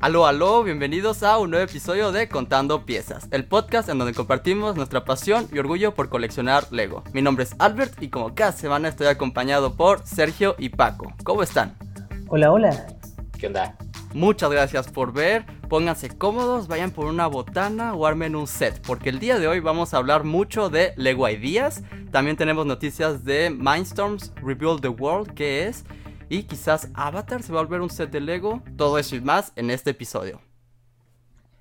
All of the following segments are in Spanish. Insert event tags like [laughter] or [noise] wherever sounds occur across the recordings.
Aló, aló, bienvenidos a un nuevo episodio de Contando Piezas, el podcast en donde compartimos nuestra pasión y orgullo por coleccionar Lego. Mi nombre es Albert y como cada semana estoy acompañado por Sergio y Paco. ¿Cómo están? Hola, hola. ¿Qué onda? Muchas gracias por ver, pónganse cómodos, vayan por una botana o armen un set, porque el día de hoy vamos a hablar mucho de Lego Ideas, también tenemos noticias de Mindstorms Rebuild the World, que es, y quizás Avatar se va a volver un set de Lego. Todo eso y más en este episodio.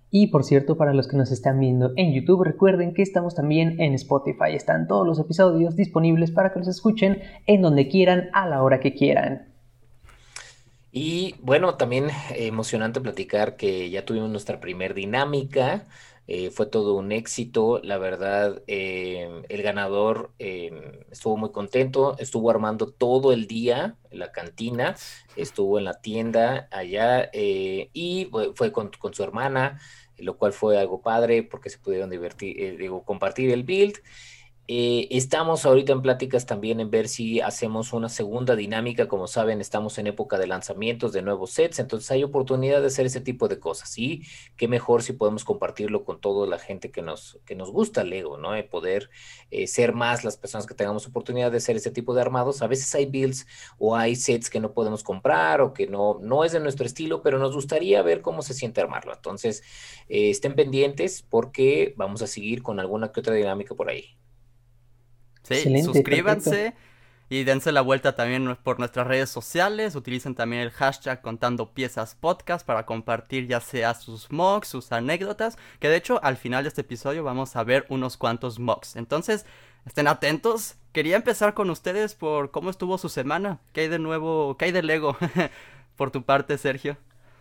Y por cierto, para los que nos están viendo en YouTube, recuerden que estamos también en Spotify. Están todos los episodios disponibles para que los escuchen en donde quieran, a la hora que quieran. Y bueno, también emocionante platicar que ya tuvimos nuestra primer dinámica. Eh, fue todo un éxito, la verdad, em, el ganador em, estuvo muy contento, estuvo armando todo el día la cantina, estuvo en la tienda allá eh, y fue con, su hermana, lo cual fue algo padre porque se pudieron divertir, eh, digo, compartir el build. Eh, estamos ahorita en pláticas también en ver si hacemos una segunda dinámica. Como saben, estamos en época de lanzamientos de nuevos sets, entonces hay oportunidad de hacer ese tipo de cosas. Y qué mejor si podemos compartirlo con toda la gente que nos, que nos gusta Lego, ¿no? De poder eh, ser más las personas que tengamos oportunidad de hacer ese tipo de armados. A veces hay builds o hay sets que no podemos comprar o que no, no es de nuestro estilo, pero nos gustaría ver cómo se siente armarlo. Entonces, eh, estén pendientes porque vamos a seguir con alguna que otra dinámica por ahí. Sí, suscríbanse y dense la vuelta también por nuestras redes sociales. Utilicen también el hashtag contando piezas podcast para compartir ya sea sus mocks, sus anécdotas. Que de hecho al final de este episodio vamos a ver unos cuantos mocks. Entonces, estén atentos. Quería empezar con ustedes por cómo estuvo su semana. ¿Qué hay de nuevo? ¿Qué hay de Lego? [laughs] por tu parte, Sergio.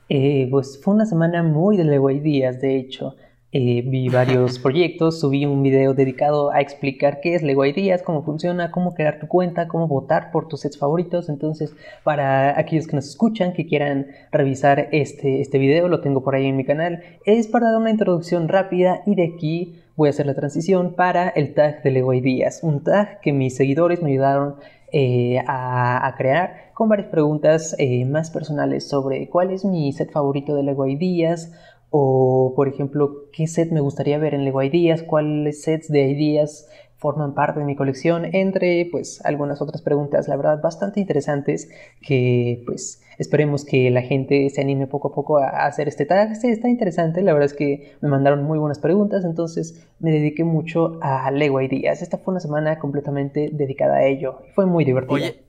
Eh, pues fue una semana muy de Lego. Hay días, de hecho. Eh, vi varios [laughs] proyectos, subí un video dedicado a explicar qué es Lego Ideas, cómo funciona, cómo crear tu cuenta, cómo votar por tus sets favoritos. Entonces, para aquellos que nos escuchan, que quieran revisar este, este video, lo tengo por ahí en mi canal. Es para dar una introducción rápida y de aquí voy a hacer la transición para el tag de Lego Ideas, un tag que mis seguidores me ayudaron eh, a, crear con varias preguntas eh, más personales sobre cuál es mi set favorito de Lego Ideas o, por ejemplo, qué set me gustaría ver en Lego Ideas, cuáles sets de ideas forman parte de mi colección, entre pues algunas otras preguntas, la verdad, bastante interesantes que pues esperemos que la gente se anime poco a poco a, hacer este tag. Sí, está interesante, la verdad es que me mandaron muy buenas preguntas, entonces me dediqué mucho a Lego Ideas. Esta fue una semana completamente dedicada a ello. Fue muy divertido. Oye,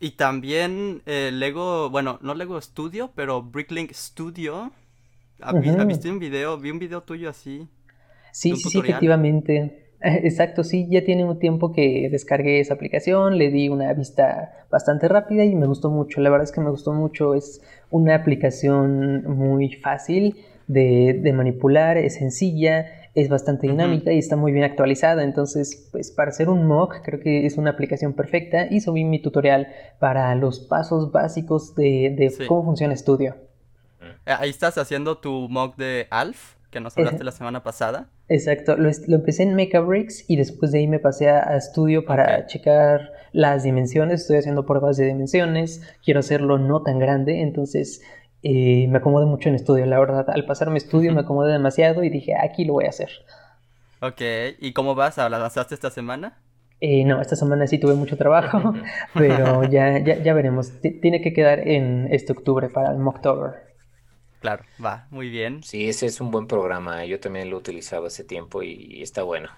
y también eh, Lego, bueno, no Lego Studio, pero Bricklink Studio ¿Viste un video? Vi un video tuyo así. Sí, sí, sí, efectivamente. [laughs] Exacto, sí, ya tiene un tiempo que descargué esa aplicación, le di una vista bastante rápida y me gustó mucho. La verdad es que me gustó mucho. Es una aplicación muy fácil de, manipular, es sencilla, es bastante dinámica y está muy bien actualizada. Entonces, pues para hacer un mock creo que es una aplicación perfecta y subí mi tutorial para los pasos básicos de, cómo funciona Studio. Eh, ahí estás haciendo tu mock de Alf, que nos hablaste la semana pasada. Exacto, lo, empecé en Bricks y después de ahí me pasé a, estudio para checar las dimensiones. Estoy haciendo pruebas de dimensiones, quiero hacerlo no tan grande, entonces eh, me acomodé mucho en estudio, la verdad. Al pasarme estudio me acomodé demasiado y dije, aquí lo voy a hacer. Ok, ¿y cómo vas? ¿La lanzaste esta semana? Eh, no, esta semana sí tuve mucho trabajo, [laughs] pero ya, ya, ya veremos. tiene que quedar en este octubre para el Mocktober. Claro, va, muy bien. Sí, ese es un buen programa. Yo también lo he utilizado hace tiempo y, está bueno.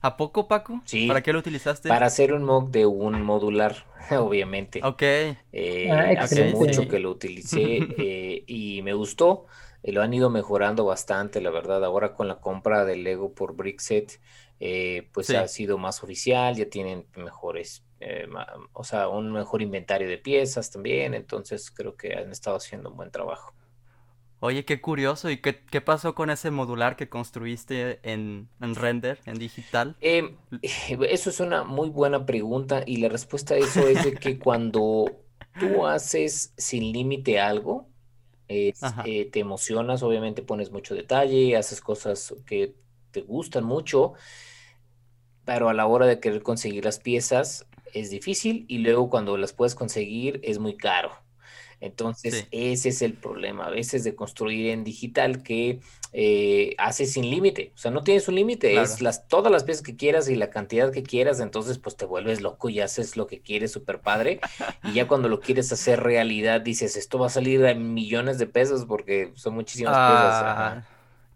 ¿A poco, Paco? Sí. ¿Para qué lo utilizaste? Para hacer un mock de un modular, [laughs] obviamente. Ok. Eh, ah, hace mucho que lo utilicé eh, y me gustó. Eh, lo han ido mejorando bastante, la verdad. Ahora con la compra del Lego por Brickset, pues ha sido más oficial, ya tienen mejores, o sea, un mejor inventario de piezas también. Entonces creo que han estado haciendo un buen trabajo. Oye, qué curioso. ¿Y qué, qué, pasó con ese modular que construiste en, en render, en digital? Em, [laughs] eso es una muy buena pregunta y la respuesta a eso es de que [laughs] cuando tú haces sin límite algo, eh, te emocionas, obviamente pones mucho detalle, haces cosas que te gustan mucho, pero a la hora de querer conseguir las piezas es difícil y luego cuando las puedes conseguir es muy caro. Entonces, ese es el problema a veces de construir en digital que eh, hace sin límite. O sea, no tienes un límite, es las, todas las piezas que quieras y la cantidad que quieras, entonces pues te vuelves loco y haces lo que quieres, súper padre. y ya cuando lo quieres hacer realidad, dices, esto va a salir a millones de pesos porque son muchísimas. Ah,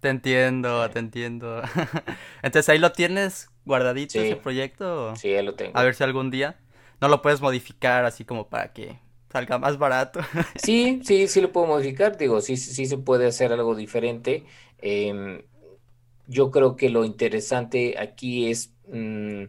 te entiendo, te entiendo. [laughs] entonces ahí lo tienes guardadito ese proyecto. Sí, ahí lo tengo. A ver si algún día no lo puedes modificar así como para que salga más barato. [laughs] Sí, sí, sí lo puedo modificar, digo, sí, sí se puede hacer algo diferente. Em, yo creo que lo interesante aquí es mm,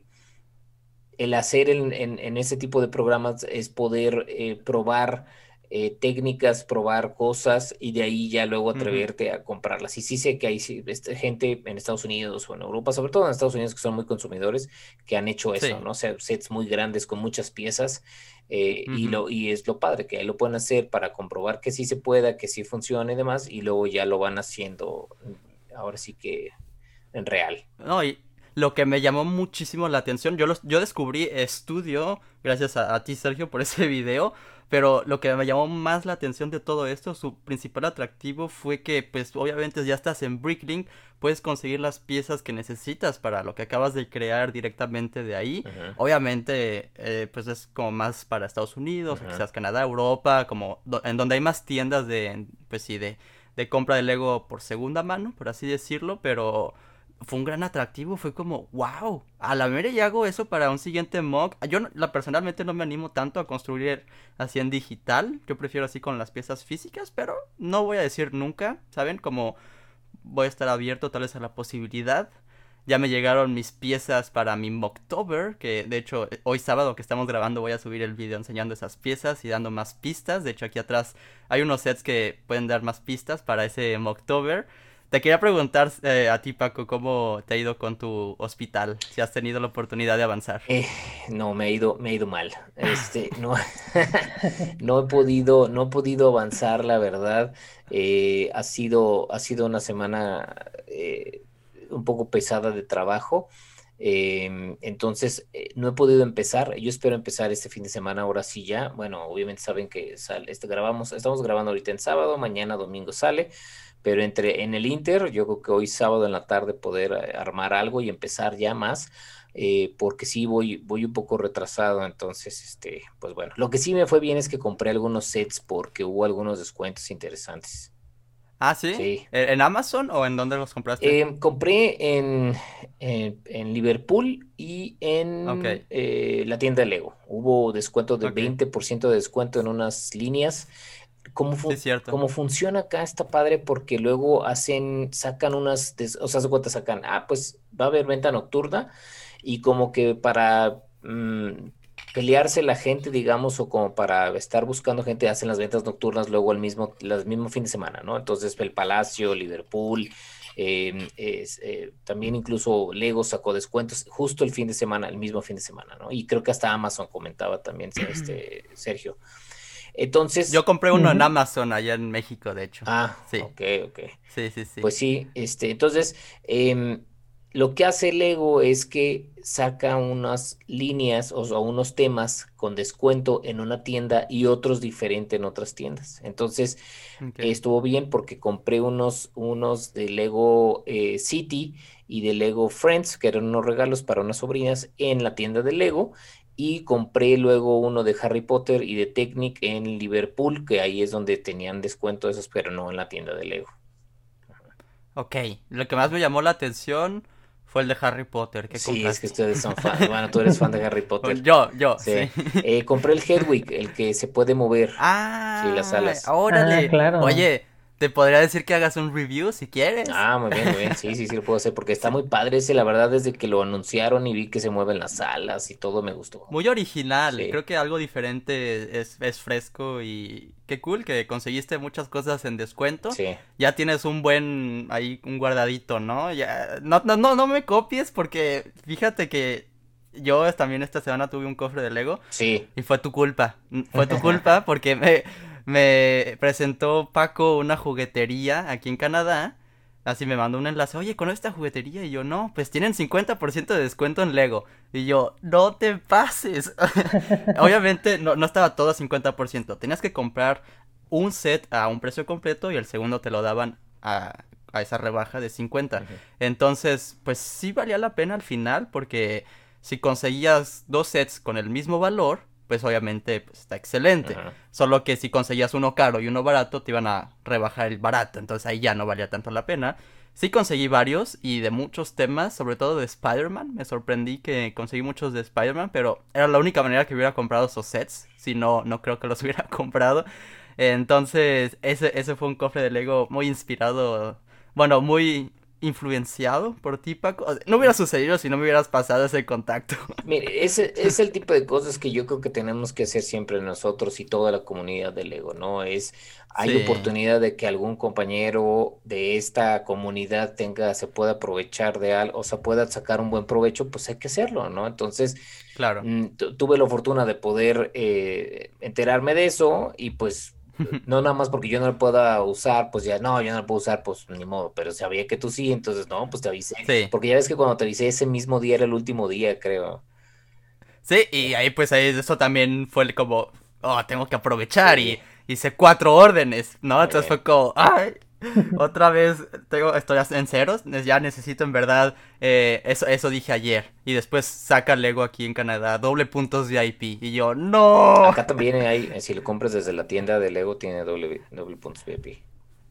el hacer en, en, ese tipo de programas es poder eh, probar eh, técnicas, probar cosas y de ahí ya luego atreverte a comprarlas. Y sí sé que hay este, gente en Estados Unidos o en Europa, sobre todo en Estados Unidos que son muy consumidores, que han hecho eso, ¿no? O sea, sets muy grandes con muchas piezas eh, y, lo, y es lo padre, que ahí lo pueden hacer para comprobar que sí se pueda, que sí funcione y demás, y luego ya lo van haciendo, ahora sí que en real. No, y lo que me llamó muchísimo la atención, yo, los, yo descubrí estudio, gracias a, a ti Sergio por ese video, pero lo que me llamó más la atención de todo esto, su principal atractivo fue que, pues obviamente ya estás en Bricklink, puedes conseguir las piezas que necesitas para lo que acabas de crear directamente de ahí. Obviamente, eh, pues es como más para Estados Unidos, quizás Canadá, Europa, como en donde hay más tiendas de, pues sí, de, de compra de Lego por segunda mano, por así decirlo, pero fue un gran atractivo, fue como, wow, a la mera ya hago eso para un siguiente mock. Yo la, personalmente no me animo tanto a construir así en digital, yo prefiero así con las piezas físicas, pero no voy a decir nunca, ¿saben? Como voy a estar abierto tal vez a la posibilidad. Ya me llegaron mis piezas para mi Mocktober, que de hecho hoy sábado que estamos grabando voy a subir el video enseñando esas piezas y dando más pistas. De hecho aquí atrás hay unos sets que pueden dar más pistas para ese Mocktober. Te quería preguntar eh, a ti, Paco, ¿cómo te ha ido con tu hospital? Si has tenido la oportunidad de avanzar. Eh, no, me ha ido, me ha ido mal. Este, no, [laughs] no he podido, no he podido avanzar, la verdad. Eh, ha sido, ha sido una semana un poco pesada de trabajo. Em, entonces, no he podido empezar. Yo espero empezar este fin de semana, ahora sí ya. Bueno, obviamente saben que sale, este, grabamos, estamos grabando ahorita en sábado, mañana domingo sale pero entre en el Inter, yo creo que hoy sábado en la tarde poder eh, armar algo y empezar ya más, eh, porque sí voy, voy un poco retrasado, entonces, este, pues bueno, lo que sí me fue bien es que compré algunos sets porque hubo algunos descuentos interesantes. Ah, sí. sí. ¿En Amazon o en dónde los compraste? Eh, compré en, en, Liverpool y en la tienda de Lego. Hubo descuento de 20% de descuento en unas líneas cómo, cómo funciona acá está padre porque luego hacen, sacan unas, o sea, se cuenta, sacan, ah, pues va a haber venta nocturna y como que para mm, pelearse la gente, digamos, o como para estar buscando gente, hacen las ventas nocturnas luego el mismo, el mismo fin de semana, ¿no? Entonces el Palacio, Liverpool, em, eh, también incluso Lego sacó descuentos justo el fin de semana, el mismo fin de semana, ¿no? Y creo que hasta Amazon comentaba también este Sergio. Entonces. Yo compré uno en Amazon allá en México, de hecho. Ah, sí. Ok, ok. Sí, sí, sí. Pues sí, este, entonces, em, lo que hace Lego es que saca unas líneas o, unos temas con descuento en una tienda y otros diferentes en otras tiendas. Entonces, estuvo bien porque compré unos, unos de Lego eh, City y de Lego Friends, que eran unos regalos para unas sobrinas en la tienda de Lego y compré luego uno de Harry Potter y de Technic en Liverpool, que ahí es donde tenían descuento esos, pero no en la tienda de Lego. Ok, lo que más me llamó la atención fue el de Harry Potter. ¿Qué sí, es que ustedes son fans. bueno, tú eres fan de Harry [laughs] Potter. Yo, yo, sí. Eh, compré el Hedwig, el que se puede mover. [laughs] Ah, sí, las alas. Órale. Ah, claro. Oye, te podría decir que hagas un review si quieres. Ah, muy bien, muy bien. Sí, sí, sí lo puedo hacer porque está muy padre ese. La verdad, desde que lo anunciaron y vi que se mueven las alas y todo, me gustó. Muy original. Creo que algo diferente es, es fresco y qué cool que conseguiste muchas cosas en descuento. Sí. Ya tienes un buen ahí, un guardadito, ¿no? Ya, no, no, no, no me copies porque fíjate que yo también esta semana tuve un cofre de Lego. Sí. Y fue tu culpa. Fue tu culpa porque me me presentó Paco una juguetería aquí en Canadá. Así me mandó un enlace, oye, ¿con esta juguetería? Y yo, no, pues tienen 50% de descuento en Lego. Y yo, no te pases. [laughs] Obviamente no, no estaba todo a 50%. Tenías que comprar un set a un precio completo y el segundo te lo daban a, esa rebaja de 50. Entonces, pues sí valía la pena al final porque si conseguías dos sets con el mismo valor, pues obviamente pues, está excelente. Solo que si conseguías uno caro y uno barato, te iban a rebajar el barato. Entonces ahí ya no valía tanto la pena. Sí conseguí varios y de muchos temas, sobre todo de Spider-Man. Me sorprendí que conseguí muchos de Spider-Man, pero era la única manera que hubiera comprado esos sets. Si no, no creo que los [laughs] hubiera comprado. Entonces, ese, ese fue un cofre de Lego muy inspirado, bueno, muy influenciado por ti, Paco. No hubiera sucedido si no me hubieras pasado ese contacto. [laughs] Mire, ese es el tipo de cosas que yo creo que tenemos que hacer siempre nosotros y toda la comunidad de Lego, ¿no? Es, hay oportunidad de que algún compañero de esta comunidad tenga, se pueda aprovechar de algo, o sea, pueda sacar un buen provecho, pues hay que hacerlo, ¿no? Entonces, claro. Mm, tuve la fortuna de poder eh, enterarme de eso y pues no nada más porque yo no lo pueda usar, pues ya no, yo no lo puedo usar, pues ni modo, pero sabía que tú sí, entonces no, pues te avisé. Porque ya ves que cuando te avisé ese mismo día era el último día, creo. Sí, y ahí pues ahí eso también fue como, oh, tengo que aprovechar y hice cuatro órdenes, ¿no? Entonces fue como, ay, Otra vez tengo, estoy en ceros, ya necesito en verdad, eh, eso, eso dije ayer. Y después saca Lego aquí en Canadá, doble puntos VIP. Y yo, no. Acá también hay, si lo compras desde la tienda de Lego, tiene doble, doble puntos VIP.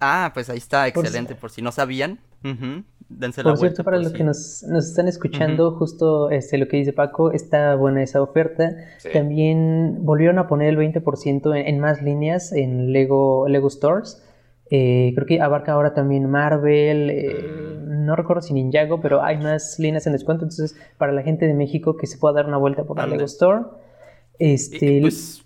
Ah, pues ahí está, excelente, por, si no sabían. por cierto, para los que nos, están escuchando, justo este, lo que dice Paco, está buena esa oferta. También volvieron a poner el 20% en, en, más líneas en Lego, Lego Stores. Eh, creo que abarca ahora también Marvel, eh, no recuerdo si Ninjago, pero hay más líneas en descuento. Entonces, para la gente de México que se pueda dar una vuelta por la Lego Store. Este, pues,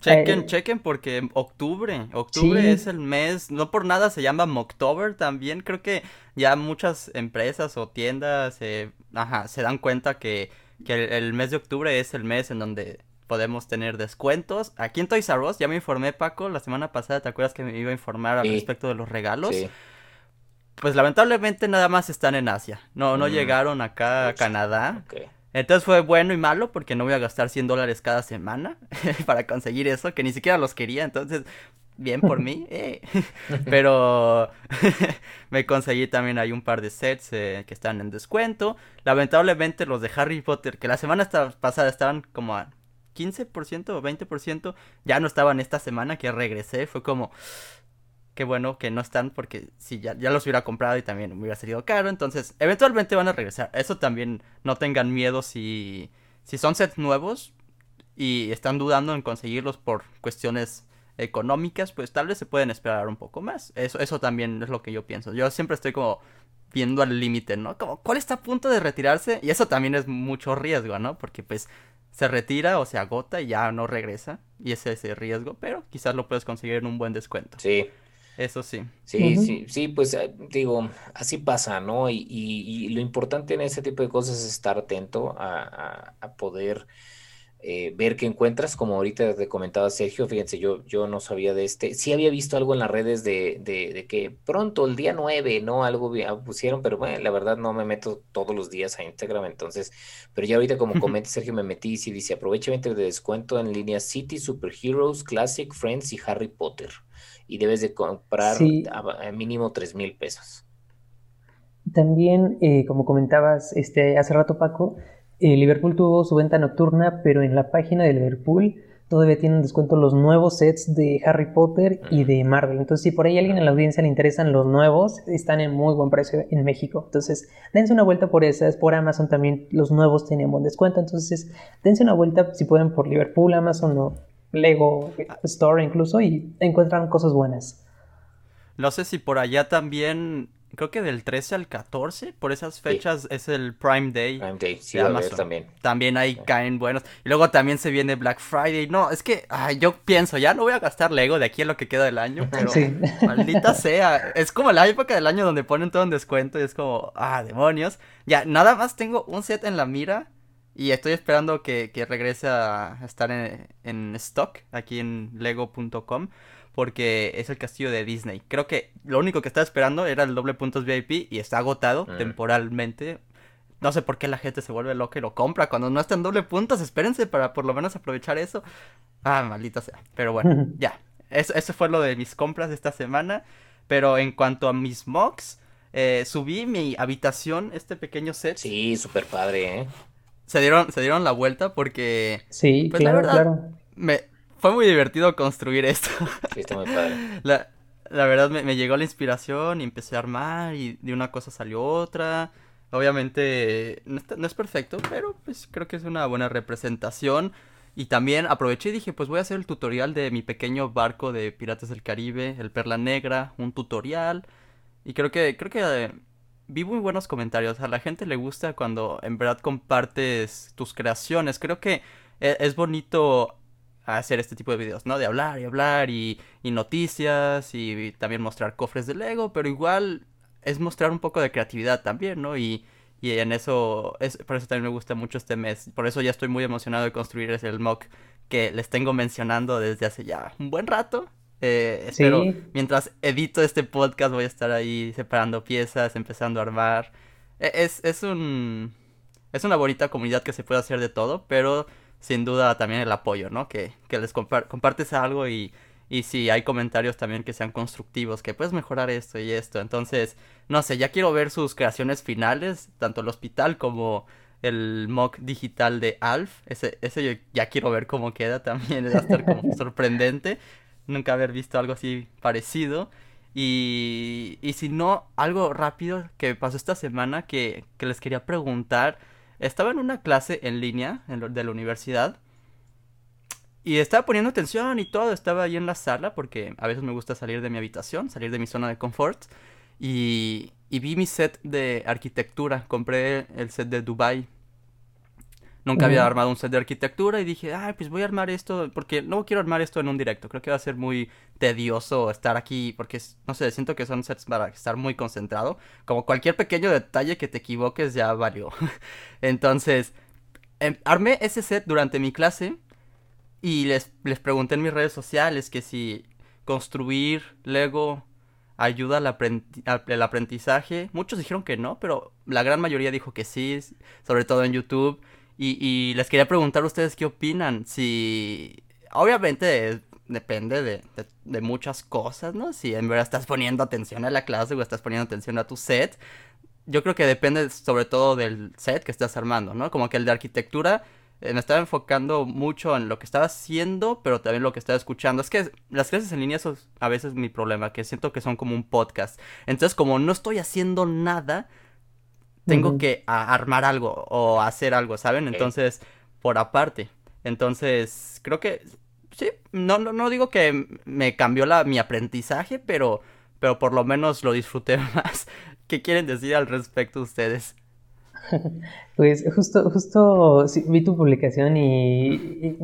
chequen, eh, chequen, porque octubre, octubre es el mes, no por nada se llama Mocktober también. Creo que ya muchas empresas o tiendas ajá, se dan cuenta que, que el mes de octubre es el mes en donde podemos tener descuentos. Aquí en Toys R Us ya me informé, Paco, la semana pasada, ¿te acuerdas que me iba a informar al respecto de los regalos? Sí. Pues lamentablemente nada más están en Asia. No, no mm. llegaron acá a Canadá. Entonces fue bueno y malo porque no voy a gastar 100 dólares cada semana [laughs] para conseguir eso, que ni siquiera los quería. Entonces, bien por mí. Eh. [laughs] Pero [laughs] me conseguí también hay un par de sets eh, que están en descuento. Lamentablemente los de Harry Potter, que la semana pasada estaban como a 15% o 20% ya no estaban esta semana que regresé. Fue como, qué bueno que no están porque si ya, ya los hubiera comprado y también me hubiera salido caro. Entonces, eventualmente van a regresar. Eso también no tengan miedo si, si son sets nuevos y están dudando en conseguirlos por cuestiones económicas, pues tal vez se pueden esperar un poco más. Eso, eso también es lo que yo pienso. Yo siempre estoy como viendo al límite, ¿no? Como, ¿cuál está a punto de retirarse? Y eso también es mucho riesgo, ¿no? Porque pues se retira o se agota y ya no regresa. Y ese es el riesgo, pero quizás lo puedes conseguir en un buen descuento. Sí. Eso sí. Sí, sí, sí, pues eh, digo, así pasa, ¿no? Y, y, lo importante en ese tipo de cosas es estar atento a, a poder eh, ver qué encuentras, como ahorita te comentaba Sergio, fíjense, yo, yo no sabía de este, sí había visto algo en las redes de, de, que pronto, el día 9, ¿no? Algo pusieron, pero bueno, la verdad no me meto todos los días a Instagram, entonces, pero ya ahorita como comenta Sergio, me metí y sí dice, aprovecha 20 de descuento en línea City, Superheroes, Classic, Friends y Harry Potter, y debes de comprar a, mínimo 3 mil pesos. También, eh, como comentabas este, hace rato Paco, Liverpool tuvo su venta nocturna, pero en la página de Liverpool todavía tienen descuento los nuevos sets de Harry Potter y de Marvel. Entonces, si por ahí a alguien en la audiencia le interesan los nuevos, están en muy buen precio en México. Entonces, dense una vuelta por esas. Por Amazon también los nuevos tienen buen descuento. Entonces, dense una vuelta si pueden por Liverpool, Amazon o Lego Store incluso y encuentran cosas buenas. No sé si por allá también creo que del 13 al 14, por esas fechas es el Prime Day. Prime Day, sí, de también. También ahí caen buenos. Y luego también se viene Black Friday. No, es que yo pienso, ya no voy a gastar Lego de aquí a lo que queda del año, [laughs] pero maldita [laughs] sea. Es como la época del año donde ponen todo en descuento y es como, ah, demonios. Ya, nada más tengo un set en la mira y estoy esperando que, regrese a estar en, en stock aquí en lego.com porque es el castillo de Disney. Creo que lo único que estaba esperando era el doble puntos VIP y está agotado mm. temporalmente. No sé por qué la gente se vuelve loca y lo compra cuando no está en doble puntos. Espérense para por lo menos aprovechar eso. Ah, maldita sea. Pero bueno, [laughs] ya. eso, eso fue lo de mis compras de esta semana. Pero en cuanto a mis mocks, eh, subí mi habitación, este pequeño set. Sí, súper padre, ¿eh? Se dieron, se dieron la vuelta porque... Sí, pues, claro, claro. Me, fue muy divertido construir esto. Sí, está muy padre. [laughs] La, la verdad me, me, llegó la inspiración y empecé a armar y de una cosa salió otra. Obviamente no, no, es perfecto, pero pues creo que es una buena representación. Y también aproveché y dije, pues voy a hacer el tutorial de mi pequeño barco de Piratas del Caribe, el Perla Negra, un tutorial. Y creo que, creo que eh, vi muy buenos comentarios. A la gente le gusta cuando en verdad compartes tus creaciones. Creo que e, es, bonito hacer este tipo de videos, ¿no? De hablar y hablar y, y noticias y, también mostrar cofres de Lego, pero igual es mostrar un poco de creatividad también, ¿no? Y, y en eso, es, por eso también me gusta mucho este mes. Por eso ya estoy muy emocionado de construir ese mock que les tengo mencionando desde hace ya un buen rato. Eh, espero, mientras edito este podcast voy a estar ahí separando piezas, empezando a armar. E, es, es un... Es una bonita comunidad que se puede hacer de todo, pero sin duda también el apoyo, ¿no? Que, que les compartes algo y, y si hay comentarios también que sean constructivos, que puedes mejorar esto y esto. Entonces, no sé, ya quiero ver sus creaciones finales, tanto el hospital como el mock digital de Alf. Ese, ese yo ya quiero ver cómo queda [laughs] también, va a estar como [laughs] sorprendente nunca haber visto algo así parecido. Y, y si no, algo rápido que pasó esta semana que, que les quería preguntar. Estaba en una clase en línea en de la universidad. Y estaba poniendo atención y todo, estaba ahí en la sala porque a veces me gusta salir de mi habitación, salir de mi zona de confort. Y, y vi mi set de arquitectura, compré el set de Dubai Nunca había armado un set de arquitectura y dije, ay, pues voy a armar esto, porque no quiero armar esto en un directo. Creo que va a ser muy tedioso estar aquí, porque, no sé, siento que son sets para estar muy concentrado. Como cualquier pequeño detalle que te equivoques ya valió. [laughs] Entonces, em, armé ese set durante mi clase y les, les pregunté en mis redes sociales que si construir Lego ayuda al, al aprendizaje. Muchos dijeron que no, pero la gran mayoría dijo que sí, sobre todo en YouTube. Y, les quería preguntar a ustedes qué opinan. Si. Obviamente depende de, muchas cosas, ¿no? Si en verdad estás poniendo atención a la clase o estás poniendo atención a tu set. Yo creo que depende sobre todo del set que estás armando, ¿no? Como que el de arquitectura eh, me estaba enfocando mucho en lo que estaba haciendo, pero también lo que estaba escuchando. Es que las clases en línea son a veces mi problema, que siento que son como un podcast. Entonces, como no estoy haciendo nada, tengo que armar algo o hacer algo, ¿saben? Entonces, por aparte. Entonces, creo que sí, no, no, no digo que me cambió la, mi aprendizaje, pero, pero por lo menos lo disfruté [laughs] más. ¿Qué quieren decir al respecto ustedes? [laughs] Pues justo, justo vi tu publicación y,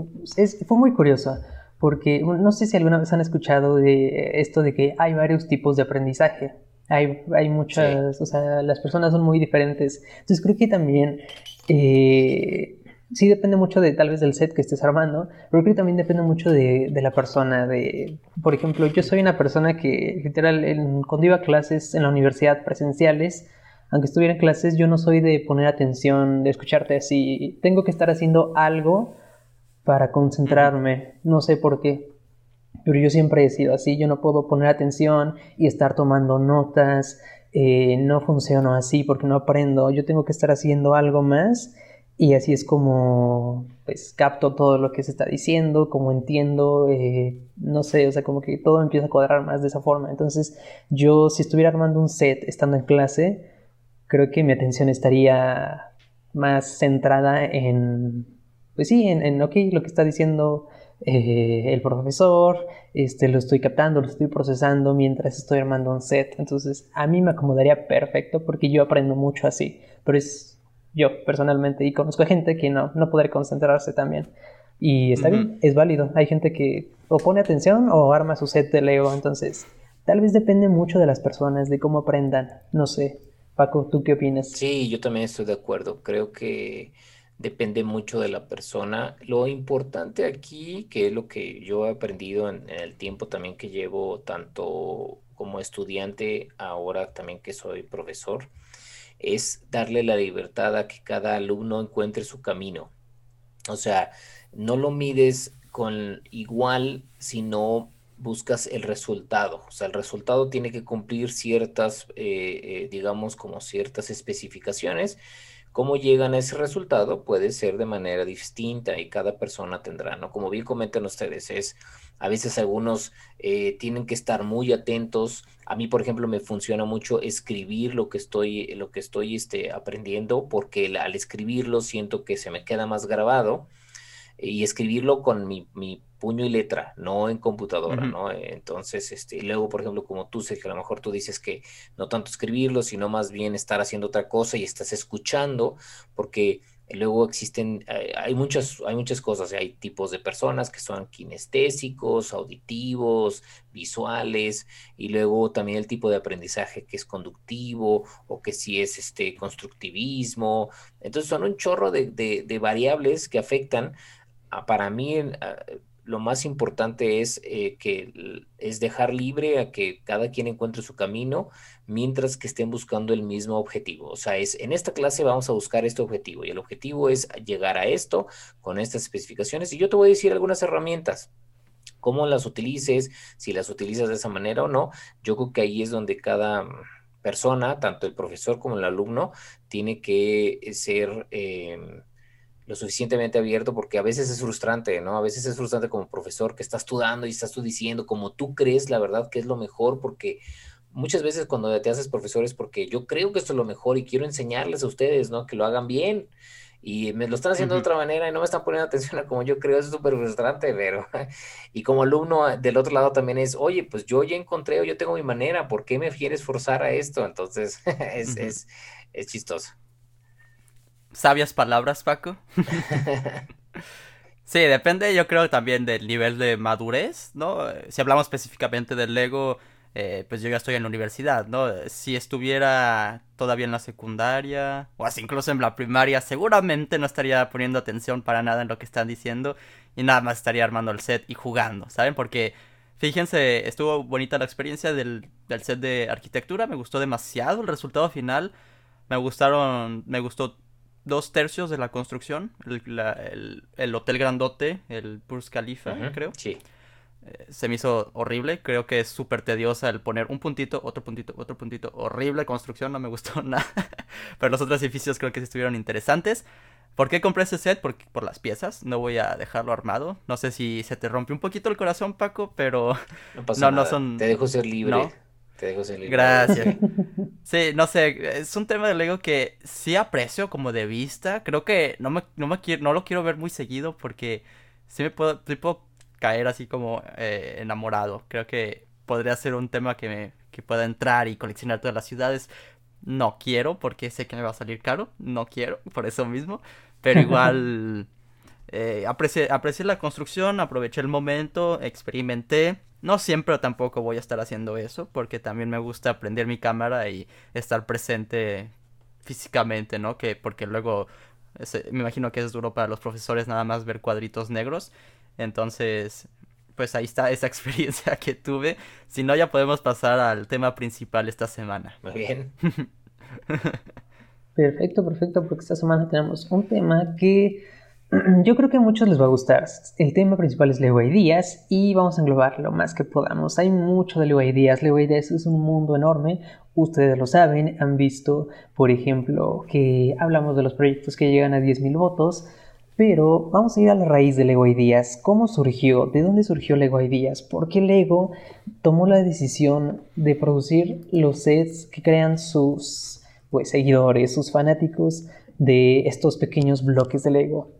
fue muy curioso, porque no sé si alguna vez han escuchado de esto de que hay varios tipos de aprendizaje. Hay, hay muchas, o sea, las personas son muy diferentes. Entonces creo que también eh, sí depende mucho de tal vez del set que estés armando, pero creo que también depende mucho de, de la persona. De, por ejemplo, yo soy una persona que literal, cuando iba a clases en la universidad presenciales, aunque estuviera en clases, yo no soy de poner atención, de escucharte así. Tengo que estar haciendo algo para concentrarme. No sé por qué. Pero yo siempre he sido así, yo no puedo poner atención y estar tomando notas, eh, no funciono así porque no aprendo, yo tengo que estar haciendo algo más y así es como pues capto todo lo que se está diciendo, como entiendo, eh, no sé, o sea, como que todo empieza a cuadrar más de esa forma. Entonces yo si estuviera armando un set estando en clase, creo que mi atención estaría más centrada en, pues sí, en, en ok, lo que está diciendo eh, el profesor, este, lo estoy captando, lo estoy procesando mientras estoy armando un set. Entonces, a mí me acomodaría perfecto porque yo aprendo mucho así. Pero es yo personalmente y conozco gente que no, no podrá concentrarse también. Y está bien, es válido. Hay gente que o pone atención o arma su set de Lego. Entonces, tal vez depende mucho de las personas, de cómo aprendan. No sé. Paco, ¿tú qué opinas? Sí, yo también estoy de acuerdo. Creo que depende mucho de la persona. Lo importante aquí, que es lo que yo he aprendido en, el tiempo también que llevo, tanto como estudiante, ahora también que soy profesor, es darle la libertad a que cada alumno encuentre su camino. O sea, no lo mides con igual, sino buscas el resultado. O sea, el resultado tiene que cumplir ciertas, eh, eh, digamos, como ciertas especificaciones. Cómo llegan a ese resultado puede ser de manera distinta y cada persona tendrá, ¿no? Como bien comentan ustedes, es a veces algunos eh, tienen que estar muy atentos. A mí, por ejemplo, me funciona mucho escribir lo que estoy, lo que estoy este, aprendiendo, porque al escribirlo siento que se me queda más grabado y escribirlo con mi, puño y letra, no en computadora, ¿no? Entonces, este, y luego, por ejemplo, como tú, Sergio, a lo mejor tú dices que no tanto escribirlo, sino más bien estar haciendo otra cosa y estás escuchando, porque luego existen, eh, hay muchas, hay muchas cosas, hay tipos de personas que son kinestésicos, auditivos, visuales, y luego también el tipo de aprendizaje que es conductivo o que si es este constructivismo. Entonces son un chorro de, de variables que afectan para mí lo más importante es eh, que es dejar libre a que cada quien encuentre su camino mientras que estén buscando el mismo objetivo. O sea, es en esta clase vamos a buscar este objetivo y el objetivo es llegar a esto con estas especificaciones y yo te voy a decir algunas herramientas cómo las utilices, si las utilizas de esa manera o no. Yo creo que ahí es donde cada persona, tanto el profesor como el alumno, tiene que ser em, lo suficientemente abierto porque a veces es frustrante, ¿no? A veces es frustrante como profesor que estás tú dando y estás tú diciendo como tú crees la verdad que es lo mejor porque muchas veces cuando te haces profesor es porque yo creo que esto es lo mejor y quiero enseñarles a ustedes, ¿no? Que lo hagan bien y me lo están haciendo de otra manera y no me están poniendo atención a como yo creo, es súper frustrante, pero [laughs] y como alumno ah, del otro lado también es, oye, pues yo ya encontré o yo tengo mi manera, ¿por qué me quieres forzar a esto? Entonces [laughs] es, es, es chistoso. Sabias palabras, Paco. [laughs] sí, depende yo creo también del nivel de madurez, ¿no? Si hablamos específicamente del Lego, eh, pues yo ya estoy en la universidad, ¿no? Si estuviera todavía en la secundaria o así incluso en la primaria, seguramente no estaría poniendo atención para nada en lo que están diciendo y nada más estaría armando el set y jugando, ¿saben? Porque fíjense, estuvo bonita la experiencia del, del set de arquitectura, me gustó demasiado el resultado final, me gustaron, me gustó dos tercios de la construcción, el, hotel grandote, el Burj Khalifa, creo. Sí. Eh, se me hizo horrible, creo que es súper tediosa el poner un puntito, otro puntito, otro puntito, horrible construcción, no me gustó [laughs] nada. Pero los otros edificios creo que sí estuvieron interesantes. ¿Por qué compré ese set? Porque, por las piezas, no voy a dejarlo armado. No sé si se te rompe un poquito el corazón, Paco, pero no, pasa [laughs] no, son... Te dejo ser libre. Te dejo ser libre. Gracias. [laughs] Sí, no sé, es un tema de Lego que sí aprecio como de vista. Creo que no me, no me quiero, no lo quiero ver muy seguido porque sí me puedo, puedo caer así como eh, enamorado. Creo que podría ser un tema que me que pueda entrar y coleccionar todas las ciudades. No quiero porque sé que me va a salir caro. No quiero, por eso mismo. Pero igual [laughs] eh, aprecié, aprecié la construcción, aproveché el momento, experimenté. No siempre tampoco voy a estar haciendo eso, porque también me gusta prender mi cámara y estar presente físicamente, ¿no? Que porque luego me imagino que es duro para los profesores nada más ver cuadritos negros. Entonces, pues ahí está esa [laughs] experiencia que tuve. Si no, ya podemos pasar al tema principal esta semana. Muy bien. [laughs] Perfecto, perfecto, porque esta semana tenemos un tema que Yo creo que a muchos les va a gustar. El tema principal es Lego Ideas y vamos a englobar lo más que podamos. Hay mucho de Lego Ideas. Lego Ideas es un mundo enorme. Ustedes lo saben, han visto, por ejemplo, que hablamos de los proyectos que llegan a 10.000 votos. Pero vamos a ir a la raíz de Lego Ideas. ¿Cómo surgió? ¿De dónde surgió Lego Ideas? ¿Por qué Lego tomó la decisión de producir los sets que crean sus pues, seguidores, sus fanáticos de estos pequeños bloques de Lego?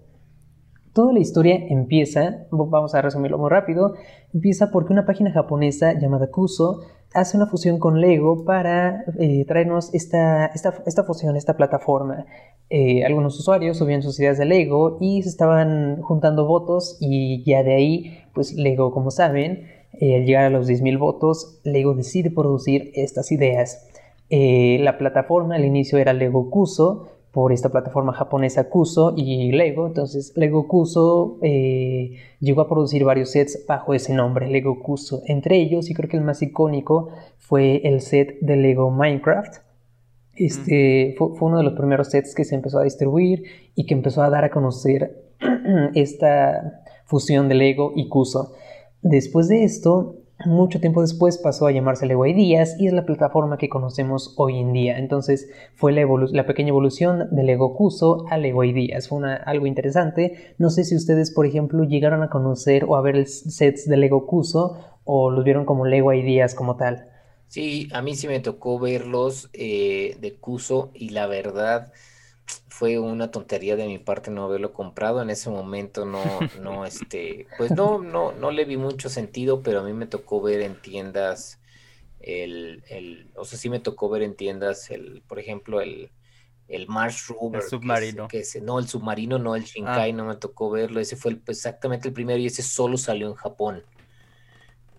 Toda la historia empieza, vamos a resumirlo muy rápido, empieza porque una página japonesa llamada Kuso hace una fusión con Lego para eh, traernos esta, esta, fusión, esta plataforma. Eh, algunos usuarios subían sus ideas de Lego y se estaban juntando votos y ya de ahí, pues Lego, como saben, eh, al llegar a los 10.000 votos, Lego decide producir estas ideas. la plataforma al inicio era Lego Kuso, por esta plataforma japonesa Kuso y Lego. Entonces Lego Kuso eh, llegó a producir varios sets bajo ese nombre, Lego Kuso. Entre ellos, y creo que el más icónico fue el set de Lego Minecraft. Este fue, uno de los primeros sets que se empezó a distribuir y que empezó a dar a conocer [clears throat] esta fusión de Lego y Kuso. Después de esto, mucho tiempo después pasó a llamarse Lego Ideas y es la plataforma que conocemos hoy en día. Entonces fue la, pequeña evolución de Lego Cuso a Lego Ideas. Fue algo interesante. No sé si ustedes, por ejemplo, llegaron a conocer o a ver el sets de Lego Cuso o los vieron como Lego Ideas como tal. Sí, a mí sí me tocó verlos eh, de Cuso y la verdad fue una tontería de mi parte no haberlo comprado en ese momento no no este pues no no no le vi mucho sentido pero a mí me tocó ver en tiendas el, el o sea sí me tocó ver en tiendas el por ejemplo el el Mars Rover el submarino que no el submarino no el Shinkai ah. no me tocó verlo ese fue exactamente el primero y ese solo salió en Japón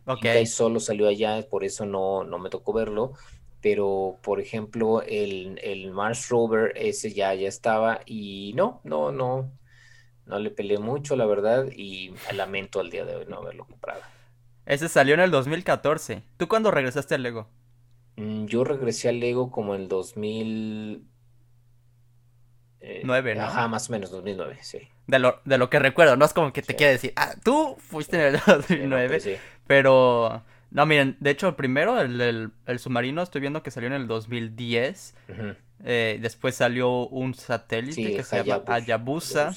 okay. solo salió allá por eso no no me tocó verlo pero por ejemplo el, Mars Rover ese ya, ya estaba y no, no, no, no le peleé mucho la verdad y lamento al día de hoy no haberlo comprado. Ese salió en el 2014. ¿Tú cuándo regresaste al Lego? Mm, yo regresé al Lego como en el 2009, eh, ¿no? Ajá, más o menos, 2009, sí. De lo, de lo que recuerdo, no es como que te quiere decir, ah, tú fuiste en el [laughs] 2009, pues pero no, miren, de hecho, el primero, el, el, submarino, estoy viendo que salió en el 2010. Eh, después salió un satélite que se llama Hayabusa.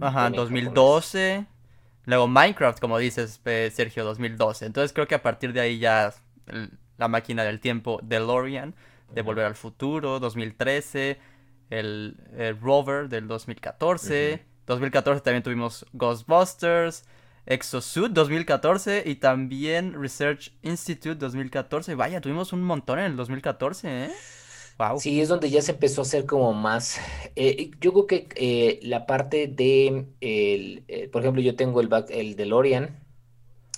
Ajá, 2012. Luego Minecraft, como dices, Sergio, 2012. Entonces creo que a partir de ahí ya la máquina del tiempo DeLorean, de Volver al Futuro, 2013. El, el Rover del 2014. 2014 también tuvimos Ghostbusters. Exosuit 2014 y también Research Institute 2014. Vaya, tuvimos un montón en el 2014, ¿eh? Wow. Sí, es donde ya se empezó a hacer como más. Eh, yo creo que eh, la parte de, el, eh, por ejemplo, yo tengo el, back, el DeLorean,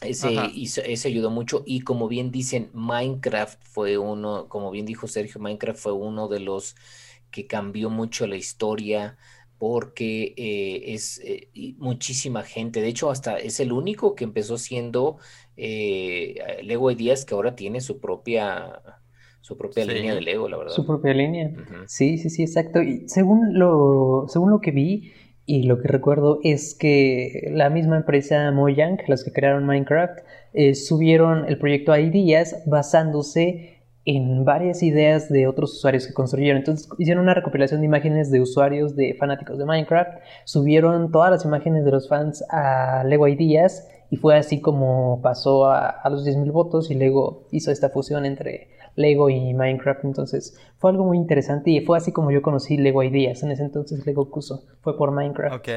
ese, ese ayudó mucho y como bien dicen, Minecraft fue uno, como bien dijo Sergio, Minecraft fue uno de los que cambió mucho la historia porque eh, es eh, muchísima gente. De hecho, hasta es el único que empezó siendo eh, Lego Ideas que ahora tiene su propia su propia línea de Lego, la verdad. Su propia línea. Sí, sí, sí, exacto. Y según lo, según lo que vi y lo que recuerdo es que la misma empresa Mojang, los que crearon Minecraft, subieron el proyecto a Ideas basándose en varias ideas de otros usuarios que construyeron. Entonces hicieron una recopilación de imágenes de usuarios de fanáticos de Minecraft, subieron todas las imágenes de los fans a Lego Ideas y fue así como pasó a, los 10.000 votos y luego hizo esta fusión entre Lego y Minecraft. Entonces fue algo muy interesante y fue así como yo conocí Lego Ideas. En ese entonces Lego Kuso fue por Minecraft. Ok,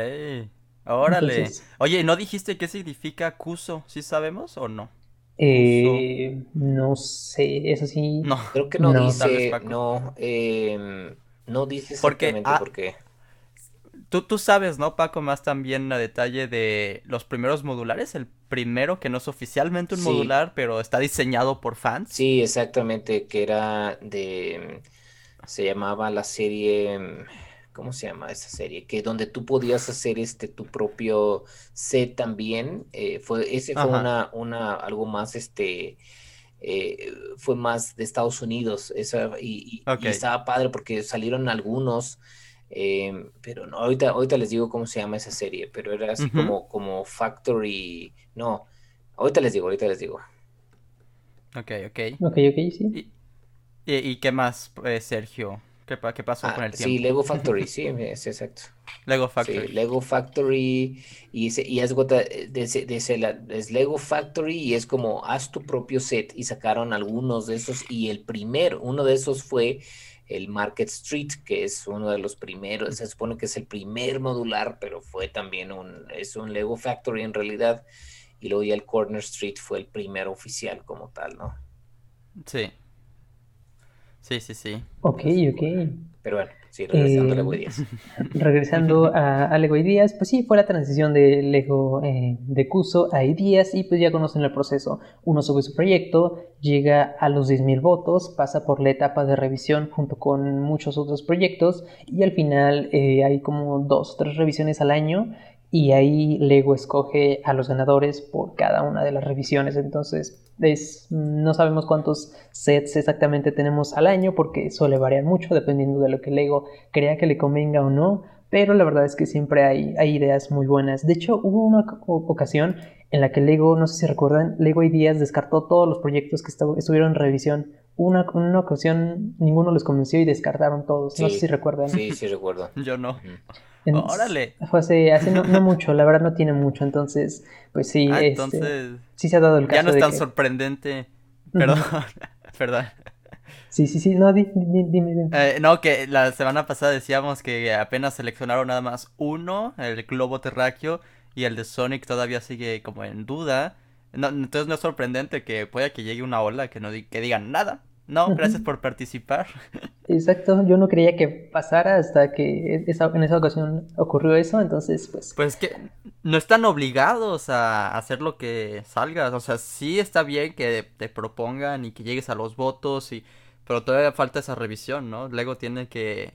órale. Oye, ¿no dijiste qué significa Kuso? ¿Sí sabemos o no? Eh, no sé, eso sí. No, creo que no, dice. No, eh, no dice exactamente ah, por qué. Tú, tú sabes, ¿no, Paco? Más también a detalle de los primeros modulares. El primero que no es oficialmente un modular, pero está diseñado por fans. Sí, exactamente. Que era de. Se llamaba la serie. ¿Cómo se llama esa serie? Que donde tú podías hacer este tu propio set también. Eh, fue, ese fue una, una, algo más este. Eh, fue más de Estados Unidos esa, y, estaba padre porque salieron algunos em, pero no ahorita ahorita les digo cómo se llama esa serie pero era así como como Factory no ahorita les digo ahorita les digo ok ok ok ok sí y, y qué más eh, Sergio ¿Qué, pasó con ah, el tiempo? Sí, Lego Factory, sí, [laughs] es exacto. Lego Factory. Sí, Lego Factory y, y es, es Lego Factory y es como haz tu propio set y sacaron algunos de esos y el primer, uno de esos fue el Market Street, que es uno de los primeros, se supone que es el primer modular, pero fue también un, es un Lego Factory en realidad, y luego ya el Corner Street fue el primer oficial como tal, ¿no? Sí. Sí, sí, sí. Ok, ok. Pero bueno, sí, regresando a Lego Ideas. Regresando a, Lego Ideas, pues sí, fue la transición de Lego eh, de Cuso a Ideas y pues ya conocen el proceso. Uno sube su proyecto, llega a los 10.000 votos, pasa por la etapa de revisión junto con muchos otros proyectos y al final eh, hay como dos o tres revisiones al año y ahí Lego escoge a los ganadores por cada una de las revisiones. Entonces, no sabemos cuántos sets exactamente tenemos al año porque suele variar mucho dependiendo de lo que Lego crea que le convenga o no. pero la verdad es que siempre hay, hay ideas muy buenas. De hecho, hubo una ocasión en la que Lego, no sé si recuerdan, Lego Ideas descartó todos los proyectos que estuvieron en revisión. Una, una ocasión ninguno les convenció y descartaron todos. no sé si recuerdan. Sí, sí recuerdo. [laughs] Yo no. Órale. Fue hace, hace no, mucho, la verdad no tiene mucho, entonces, pues sí. Ah, este, entonces. sí se ha dado el caso. Ya no es tan sorprendente. Perdón, [laughs] perdón. Sí, sí, sí, no, dime, dime. Eh, no, que la semana pasada decíamos que apenas seleccionaron nada más uno, el globo terráqueo, y el de Sonic todavía sigue como en duda. entonces no es sorprendente que pueda que llegue una ola que no que digan nada. No, gracias por participar. [laughs] Exacto, yo no creía que pasara hasta que en esa ocasión ocurrió eso, entonces pues... Pues que no están obligados a hacer lo que salga, o sea, sí está bien que te propongan y que llegues a los votos y pero todavía falta esa revisión, ¿no? Lego tiene que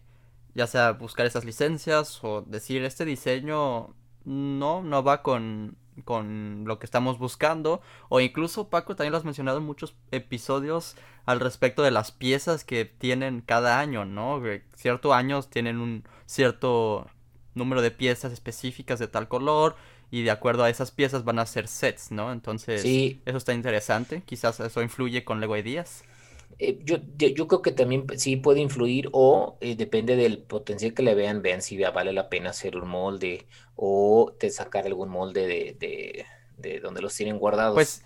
ya sea buscar esas licencias o decir este diseño no, no va con, con lo que estamos buscando. O incluso Paco también lo has mencionado en muchos episodios al respecto de las piezas que tienen cada año, ¿no? Ciertos años tienen un cierto número de piezas específicas de tal color y de acuerdo a esas piezas van a ser sets, ¿no? Entonces, eso está interesante. Quizás eso influye con Lego Ideas. Eh, yo, yo, creo que también sí puede influir o eh, depende del potencial que le vean, vean si vale la pena hacer un molde o te sacar algún molde de, de, donde los tienen guardados. Pues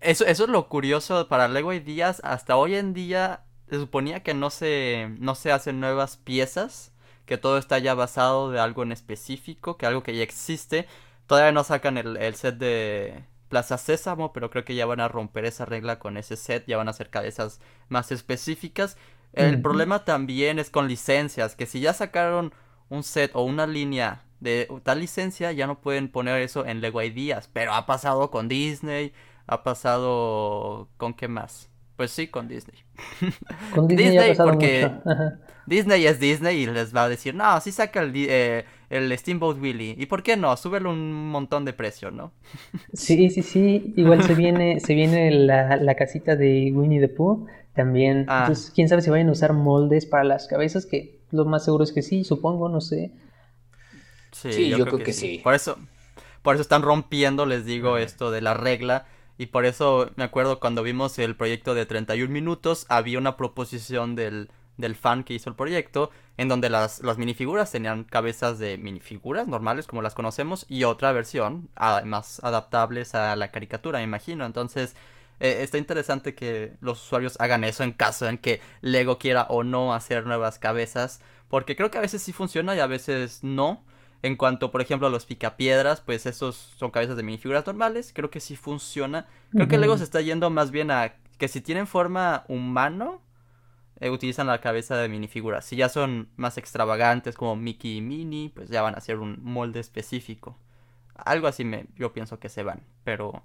eso, eso es lo curioso para Lego Ideas. Hasta hoy en día se suponía que no se, no se hacen nuevas piezas, que todo está ya basado de algo en específico, que algo que ya existe. Todavía no sacan el set de, Plaza Sésamo, pero creo que ya van a romper esa regla con ese set, ya van a hacer cabezas más específicas. El problema también es con licencias, que si ya sacaron un set o una línea de tal licencia, ya no pueden poner eso en Lego Ideas, pero ha pasado con Disney, ha pasado con qué más. Pues sí, con Disney. Con Disney, porque Disney es Disney y les va a decir, no, sí saca el, eh, el Steamboat Willie. ¿Y por qué no? Súbelo un montón de precio, ¿no? Sí, sí, sí. Igual se viene, [laughs] se viene la, casita de Winnie the Pooh también. Ah. Entonces, quién sabe si vayan a usar moldes para las cabezas, que lo más seguro es que sí, supongo, no sé. Sí, yo, creo, que, sí. Por eso, por eso están rompiendo, les digo, esto de la regla. Y por eso me acuerdo cuando vimos el proyecto de 31 minutos, había una proposición del del fan que hizo el proyecto, en donde las, las minifiguras tenían cabezas de minifiguras normales como las conocemos y otra versión más adaptables a la caricatura, me imagino. Entonces, eh, está interesante que los usuarios hagan eso en caso en que Lego quiera o no hacer nuevas cabezas, porque creo que a veces sí funciona y a veces no. En cuanto, por ejemplo, a los picapiedras, pues esos son cabezas de minifiguras normales, creo que sí funciona. Creo que Lego se está yendo más bien a que si tienen forma humano, eh, utilizan la cabeza de minifiguras. Si ya son más extravagantes como Mickey y Minnie, pues ya van a ser un molde específico. Algo así me, yo pienso que se van, pero,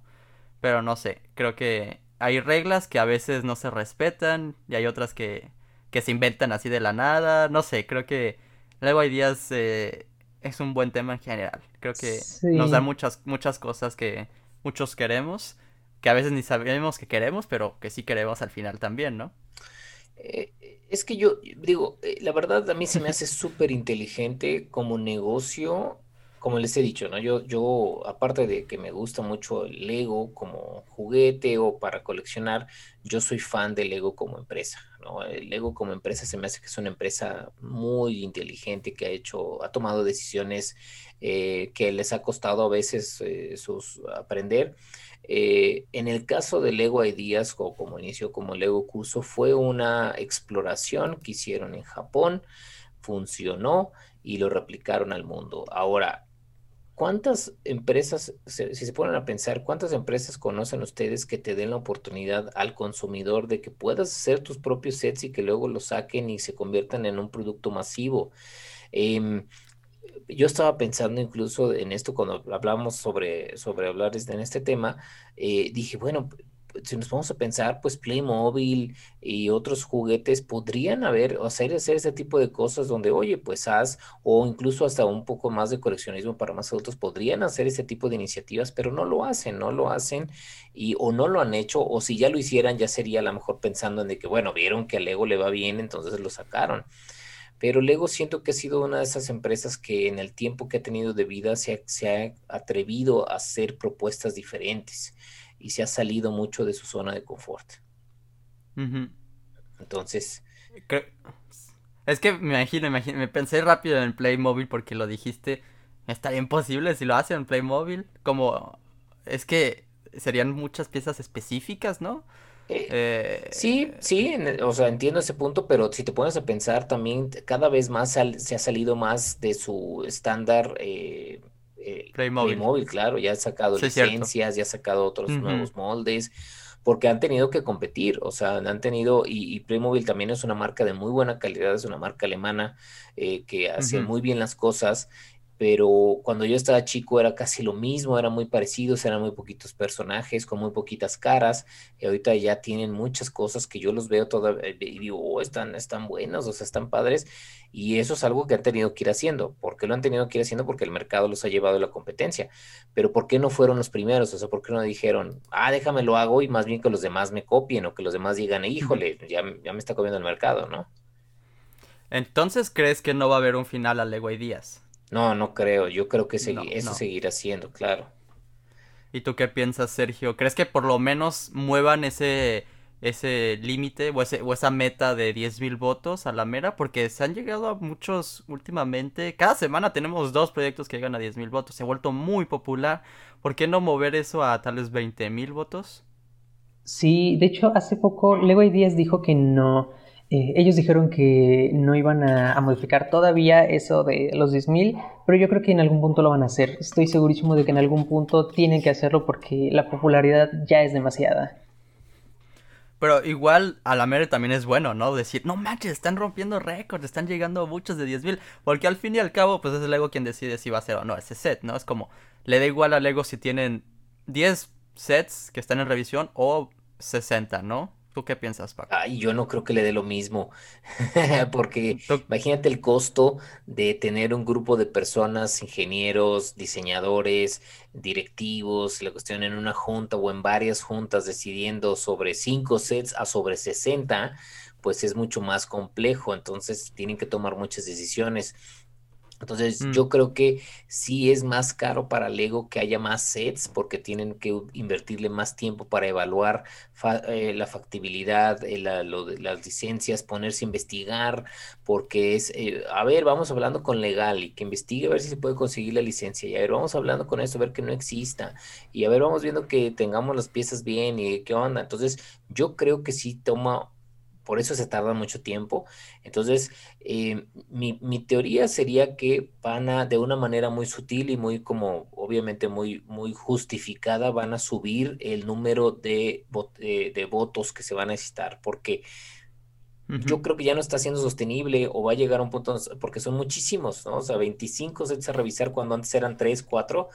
pero no sé, creo que hay reglas que a veces no se respetan y hay otras que, que se inventan así de la nada, no sé, creo que luego hay días eh, es un buen tema en general, creo que nos da muchas, muchas cosas que muchos queremos, que a veces ni sabemos que queremos, pero que sí queremos al final también, ¿no? Eh, es que yo digo, eh, la verdad a mí se me hace súper inteligente como negocio, como les he dicho, ¿no? Yo, yo, aparte de que me gusta mucho el Lego como juguete o para coleccionar, yo soy fan del Lego como empresa, ¿no? El Lego como empresa se me hace que es una empresa muy inteligente que ha hecho, ha tomado decisiones eh, que les ha costado a veces sus aprender eh, en el caso de Lego Ideas, o como inició como Lego Curso, fue una exploración que hicieron en Japón, funcionó y lo replicaron al mundo. Ahora, ¿cuántas empresas, si se ponen a pensar, cuántas empresas conocen ustedes que te den la oportunidad al consumidor de que puedas hacer tus propios sets y que luego los saquen y se conviertan en un producto masivo? Em, yo estaba pensando incluso en esto cuando hablábamos sobre, sobre hablar en este tema, eh, dije, bueno, si nos vamos a pensar, pues Playmobil y otros juguetes podrían haber, o hacer, hacer ese tipo de cosas donde, oye, pues haz, o incluso hasta un poco más de coleccionismo para más adultos, podrían hacer ese tipo de iniciativas, pero no lo hacen, no lo hacen, y o no lo han hecho, o si ya lo hicieran, ya sería a lo mejor pensando en que, bueno, vieron que a Lego le va bien, entonces lo sacaron pero Lego siento que ha sido una de esas empresas que en el tiempo que ha tenido de vida se ha, atrevido a hacer propuestas diferentes y se ha salido mucho de su zona de confort. Entonces... Es que me imagino, me pensé rápido en Playmobil porque lo dijiste. Estaría imposible si lo hacen en Playmobil. Como... Es que serían muchas piezas específicas, ¿no? Eh, eh, sí, sí, o sea, entiendo ese punto, pero si te pones a pensar, también cada vez más se ha salido más de su estándar eh, Playmobil. claro, ya ha sacado licencias, ya ha sacado otros nuevos moldes, porque han tenido que competir, o sea, han tenido, y, Playmobil también es una marca de muy buena calidad, es una marca alemana que hace muy bien las cosas pero cuando yo estaba chico era casi lo mismo, eran muy parecidos, eran muy poquitos personajes, con muy poquitas caras, y ahorita ya tienen muchas cosas que yo los veo todavía y digo, oh, están, están buenos, o sea, están padres, y eso es algo que han tenido que ir haciendo. ¿Por qué lo han tenido que ir haciendo? Porque el mercado los ha llevado a la competencia, pero ¿por qué no fueron los primeros? O sea, ¿por qué no dijeron, ah, déjame lo hago y más bien que los demás me copien o que los demás digan, híjole, ya, ya me está comiendo el mercado, ¿no? Entonces, ¿crees que no va a haber un final a Lego y Díaz? No, no creo. Yo creo que eso seguirá siendo, claro. ¿Y tú qué piensas, Sergio? ¿Crees que por lo menos muevan ese ese límite o, o esa meta de 10.000 votos a la mera? Porque se han llegado a muchos últimamente. Cada semana tenemos dos proyectos que llegan a 10.000 votos. Se ha vuelto muy popular. ¿Por qué no mover eso a tales 20.000 votos? Sí, de hecho, hace poco Lego Díaz dijo que no eh, ellos dijeron que no iban a, modificar todavía eso de los 10.000, pero yo creo que en algún punto lo van a hacer. Estoy segurísimo de que en algún punto tienen que hacerlo porque la popularidad ya es demasiada. Pero igual a la mere también es bueno, ¿no? Decir, no manches, están rompiendo récords, están llegando muchos de 10.000. Porque al fin y al cabo, pues es Lego quien decide si va a ser o no ese set, ¿no? Es como, le da igual a Lego si tienen 10 sets que están en revisión o 60, ¿no? ¿Tú qué piensas, Paco? Ay, yo no creo que le dé lo mismo, [laughs] porque imagínate el costo de tener un grupo de personas, ingenieros, diseñadores, directivos, la cuestión en una junta o en varias juntas decidiendo sobre cinco sets a sobre 60, pues es mucho más complejo, entonces tienen que tomar muchas decisiones. Entonces, mm. yo creo que sí es más caro para Lego que haya más sets porque tienen que invertirle más tiempo para evaluar eh, la factibilidad, eh, las licencias, ponerse a investigar, porque es, eh, a ver, vamos hablando con legal y que investigue a ver si se puede conseguir la licencia, y a ver, vamos hablando con eso, a ver que no exista, y a ver, vamos viendo que tengamos las piezas bien y qué onda. Entonces, yo creo que sí toma por eso se tarda mucho tiempo. Entonces, eh, mi, teoría sería que van a, de una manera muy sutil y muy como, obviamente muy, muy justificada, van a subir el número de, de, votos que se van a necesitar, porque yo creo que ya no está siendo sostenible o va a llegar a un punto, porque son muchísimos, ¿no? O sea, 25 sets a revisar cuando antes eran 3, 4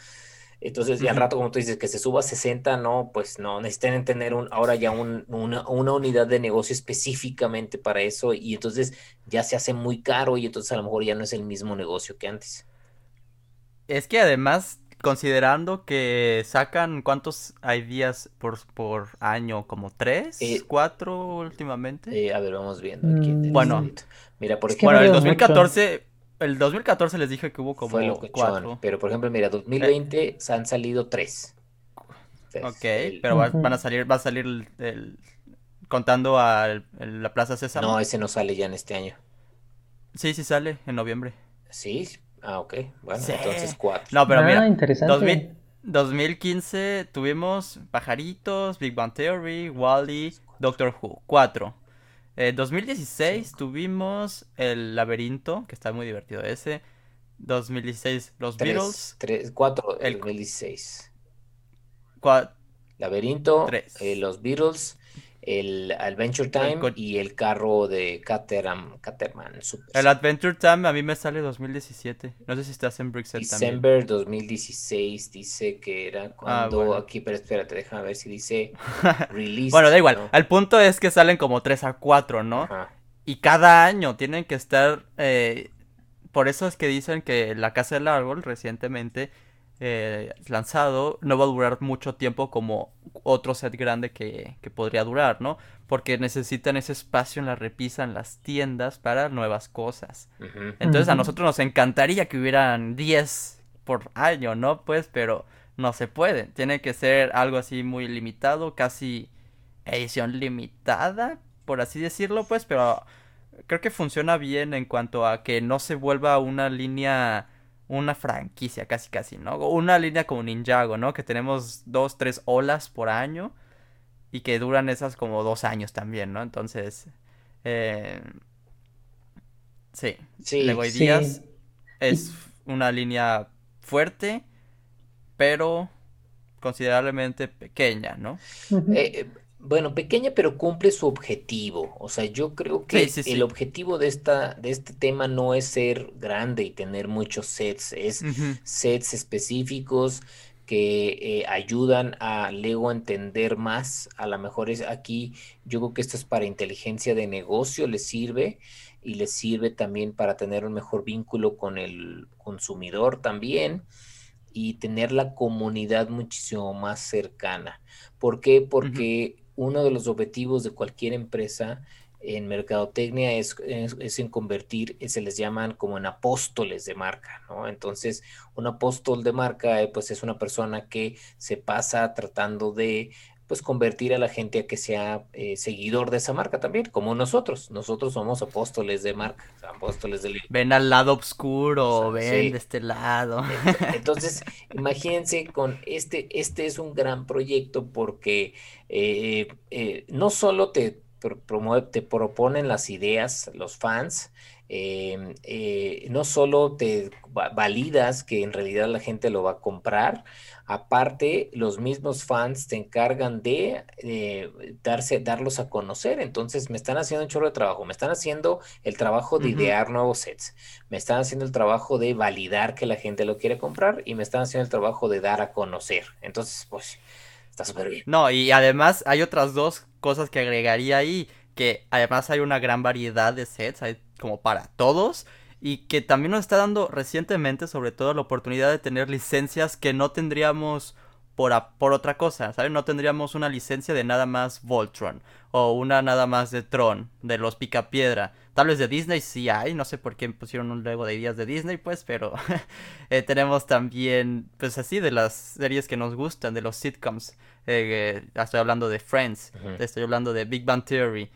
entonces, ya al rato, como tú dices, que se suba a 60, no, pues no, necesitan tener un, ahora ya una, unidad de negocio específicamente para eso y entonces ya se hace muy caro y entonces a lo mejor ya no es el mismo negocio que antes. Es que además, considerando que sacan cuántos días por, por año, como tres, eh, cuatro últimamente. Eh, a ver, vamos viendo aquí. Mm. Bueno, mira, por ejemplo, bueno, el 2014 el 2014 les dije que hubo como cuatro. Pero por ejemplo, mira, 2020 se han salido tres. ok, pero van a salir, va a salir el, contando a la Plaza César. No, ese no sale ya en este año. Sí, sí sale en noviembre. Sí, ah, ok. Bueno, entonces cuatro. No, pero mira, 2015 tuvimos Pajaritos, Big Bang Theory, Wally, Doctor Who, cuatro. En 2016 tuvimos El Laberinto, que está muy divertido ese. 2016 Los Beatles. 3, 4, el 2016. Laberinto, eh, Los Beatles, el Adventure Time y el carro de Caterham, Caterman. el Adventure Time a mí me sale 2017. No sé si estás en Brixel también. December 2016 dice que era ah, cuando aquí, pero espérate, déjame ver si dice [laughs] release. bueno, da igual. El punto es que salen como 3 a 4, ¿no? Y cada año tienen que estar... Eh, por eso es que dicen que La Casa del Árbol recientemente eh, lanzado no va a durar mucho tiempo como otro set grande que, que, podría durar, ¿no? Porque necesitan ese espacio en la repisa, en las tiendas para nuevas cosas. Entonces a nosotros nos encantaría que hubieran 10 por año, ¿no? Pues, pero no se puede. Tiene que ser algo así muy limitado, casi edición limitada, por así decirlo, pues, pero creo que funciona bien en cuanto a que no se vuelva una línea, una franquicia, casi casi, ¿no? Una línea como Ninjago, ¿no? Que tenemos dos, tres olas por año y que duran esas como dos años también, ¿no? Entonces, eh... sí, sí, Lego Díaz es una línea fuerte, pero considerablemente pequeña, ¿no? eh, bueno, pequeña, pero cumple su objetivo. O sea, yo creo que el objetivo de esta, de este tema no es ser grande y tener muchos sets, es sets específicos que eh, ayudan a Lego a entender más. A lo mejor es aquí, yo creo que esto es para inteligencia de negocio, le sirve y le sirve también para tener un mejor vínculo con el consumidor también y tener la comunidad muchísimo más cercana. ¿Por qué? Porque uno de los objetivos de cualquier empresa en mercadotecnia es, es, en convertir, se les llaman como en apóstoles de marca, ¿no? Entonces, un apóstol de marca, eh, pues es una persona que se pasa tratando de pues convertir a la gente a que sea eh, seguidor de esa marca también, como nosotros. Nosotros somos apóstoles de marca, apóstoles del... Ven al lado oscuro, ven de este lado. Entonces, imagínense con este, este es un gran proyecto porque eh, eh, no solo te, te proponen las ideas, los fans, no solo te validas que en realidad la gente lo va a comprar, Aparte, los mismos fans te encargan de eh, darse, darlos a conocer. Entonces, me están haciendo un chorro de trabajo. Me están haciendo el trabajo de idear nuevos sets. Me están haciendo el trabajo de validar que la gente lo quiere comprar. Y me están haciendo el trabajo de dar a conocer. Entonces, pues, está súper bien. No, y además hay otras dos cosas que agregaría ahí. Que además hay una gran variedad de sets. Hay como para todos y que también nos está dando recientemente sobre todo la oportunidad de tener licencias que no tendríamos por, por otra cosa, ¿sabes? No tendríamos una licencia de nada más Voltron o una nada más de Tron, de los Picapiedra. Tal vez de Disney sí hay, no sé por qué pusieron un Lego de ideas de Disney, pues, pero [laughs] eh, tenemos también, pues así, de las series que nos gustan, de los sitcoms. Eh, estoy hablando de Friends, estoy hablando de Big Bang Theory.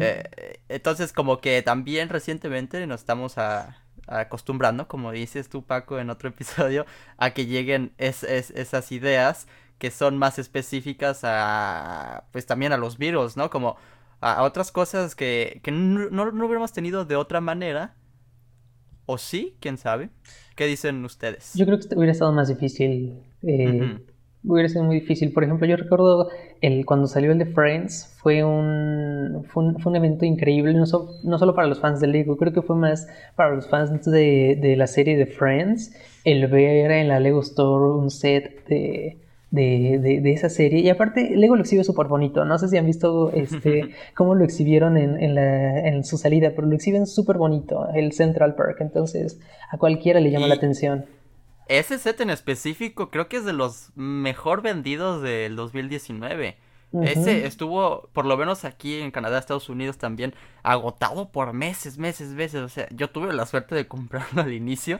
Eh, entonces, como que también recientemente nos estamos acostumbrando, como dices tú, Paco, en otro [laughs] episodio, a que lleguen esas ideas que son más específicas a, pues también a los virus, ¿no? Como a, otras cosas que, no, hubiéramos tenido de otra manera. ¿O sí? ¿Quién sabe? ¿Qué dicen ustedes? Yo creo que hubiera estado más difícil eh, hubiera sido muy difícil. Por ejemplo, yo recuerdo el, cuando salió el de Friends, fue un, fue un, evento increíble, no, no, solo para los fans de Lego, creo que fue más para los fans de, de, la serie de Friends, el ver en la Lego Store un set de, de, esa serie. Y aparte, Lego lo exhibe súper bonito. No sé si han visto este, [laughs] cómo lo exhibieron en, en, la, en su salida, pero lo exhiben súper bonito, el Central Park. Entonces, a cualquiera le llama la atención. Ese set en específico creo que es de los mejor vendidos del 2019. Ese estuvo, por lo menos aquí en Canadá, Estados Unidos también, agotado por meses, meses, meses. O sea, yo tuve la suerte de comprarlo [laughs] al inicio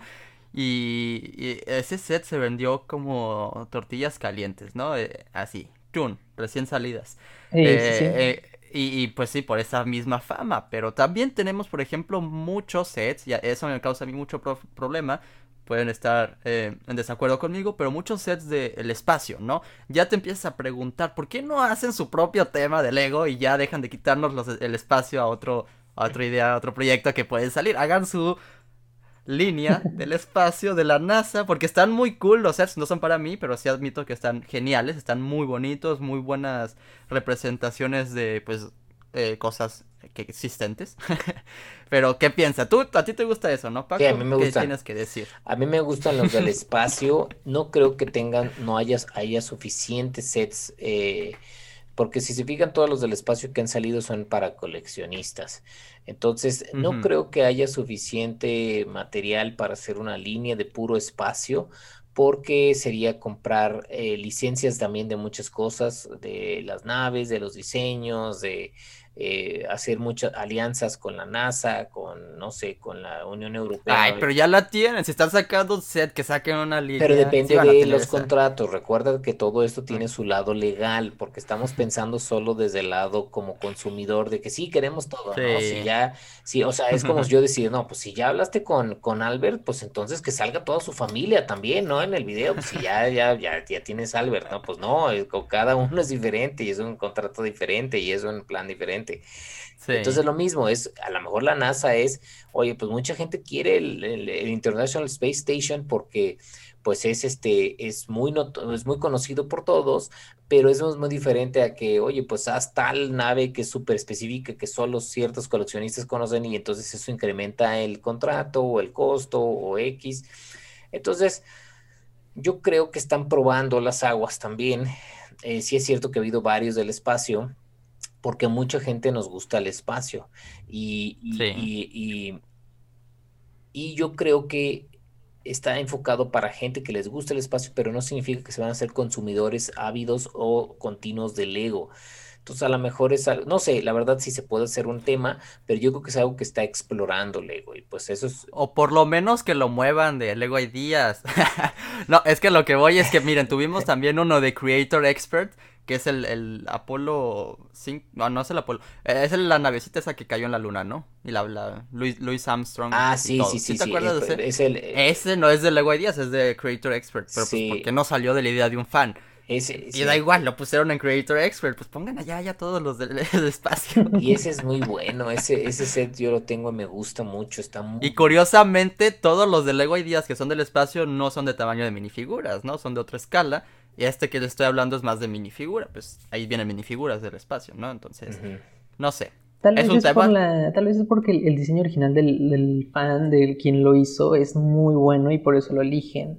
y, ese set se vendió como tortillas calientes, ¿no? Eh, así, chun, recién salidas. Eh, eh, y, pues sí, por esa misma fama. Pero también tenemos, por ejemplo, muchos sets, y eso me causa a mí mucho problema, pueden estar eh, en desacuerdo conmigo, pero muchos sets del espacio, ¿no? Ya te empiezas a preguntar, ¿por qué no hacen su propio tema de Lego y ya dejan de quitarnos el espacio a otro, a otra idea, a otro proyecto que puede salir? Hagan su línea [laughs] del espacio de la NASA, porque están muy cool los sets, no son para mí, pero sí admito que están geniales, están muy bonitos, muy buenas representaciones de, pues, eh, cosas que existentes. [laughs] Pero, ¿qué piensas? ¿Tú, a ti te gusta eso, no, Paco? a mí me gusta. ¿Qué tienes que decir? A mí me gustan los del espacio. No creo que tengan, no haya, haya suficientes sets. Eh, porque si se fijan, todos los del espacio que han salido son para coleccionistas. Entonces, no creo que haya suficiente material para hacer una línea de puro espacio porque sería comprar eh, licencias también de muchas cosas, de las naves, de los diseños, de eh, hacer muchas alianzas con la NASA, con, no sé, con la Unión Europea. Ay, pero ya la tienen, si están sacando set, que saquen una línea. Pero depende de los contratos, recuerda que todo esto tiene su lado legal, porque estamos pensando solo desde el lado como consumidor, de que sí, queremos todo, ¿no? Si ya, sí, o sea, es como [laughs] yo decir, no, pues si ya hablaste con, con Albert, pues entonces que salga toda su familia también, ¿no? En el video, pues si ya, ya, ya, ya tienes Albert, ¿no? Pues no, cada uno es diferente y es un contrato diferente y es un plan diferente. Entonces lo mismo, es a lo mejor la NASA es, oye, pues mucha gente quiere el, International Space Station porque pues es este, es muy, es muy conocido por todos, pero eso es muy diferente a que, oye, pues haz tal nave que es súper específica, que solo ciertos coleccionistas conocen y entonces eso incrementa el contrato o el costo o X. Entonces, yo creo que están probando las aguas también. Eh, sí es cierto que ha habido varios del espacio, porque mucha gente nos gusta el espacio. Y, y, y, yo creo que está enfocado para gente que les gusta el espacio, pero no significa que se van a ser consumidores ávidos o continuos del ego. Entonces, a lo mejor es, no sé, la verdad sí se puede hacer un tema, pero yo creo que es algo que está explorando Lego y pues eso es... O por lo menos que lo muevan de Lego Ideas. [laughs] no, es que lo que voy es que, miren, tuvimos también uno de Creator Expert que es el, el Apolo 5, no, no es el Apolo, eh, es la navecita esa que cayó en la luna, ¿no? Y la, la Louis, Armstrong. Ah, sí, sí, sí, ¿Sí, ¿Te acuerdas de ese? Eh, ese no es de Lego Ideas, es de Creator Expert, pero pues porque no salió de la idea de un fan. Ese, y da igual, lo pusieron en Creator Expert, pues pongan allá ya todos los del, [laughs] espacio. Y ese es muy bueno, ese, ese set yo lo tengo, me gusta mucho, está muy... Y curiosamente, todos los de Lego Ideas que son del espacio no son de tamaño de minifiguras, ¿no? Son de otra escala. Y este que le estoy hablando es más de minifigura, pues ahí vienen minifiguras del espacio, ¿no? Entonces, no sé. Tal vez, es, por la, tal vez es porque el, diseño original del, del, fan, de quien lo hizo, es muy bueno y por eso lo eligen.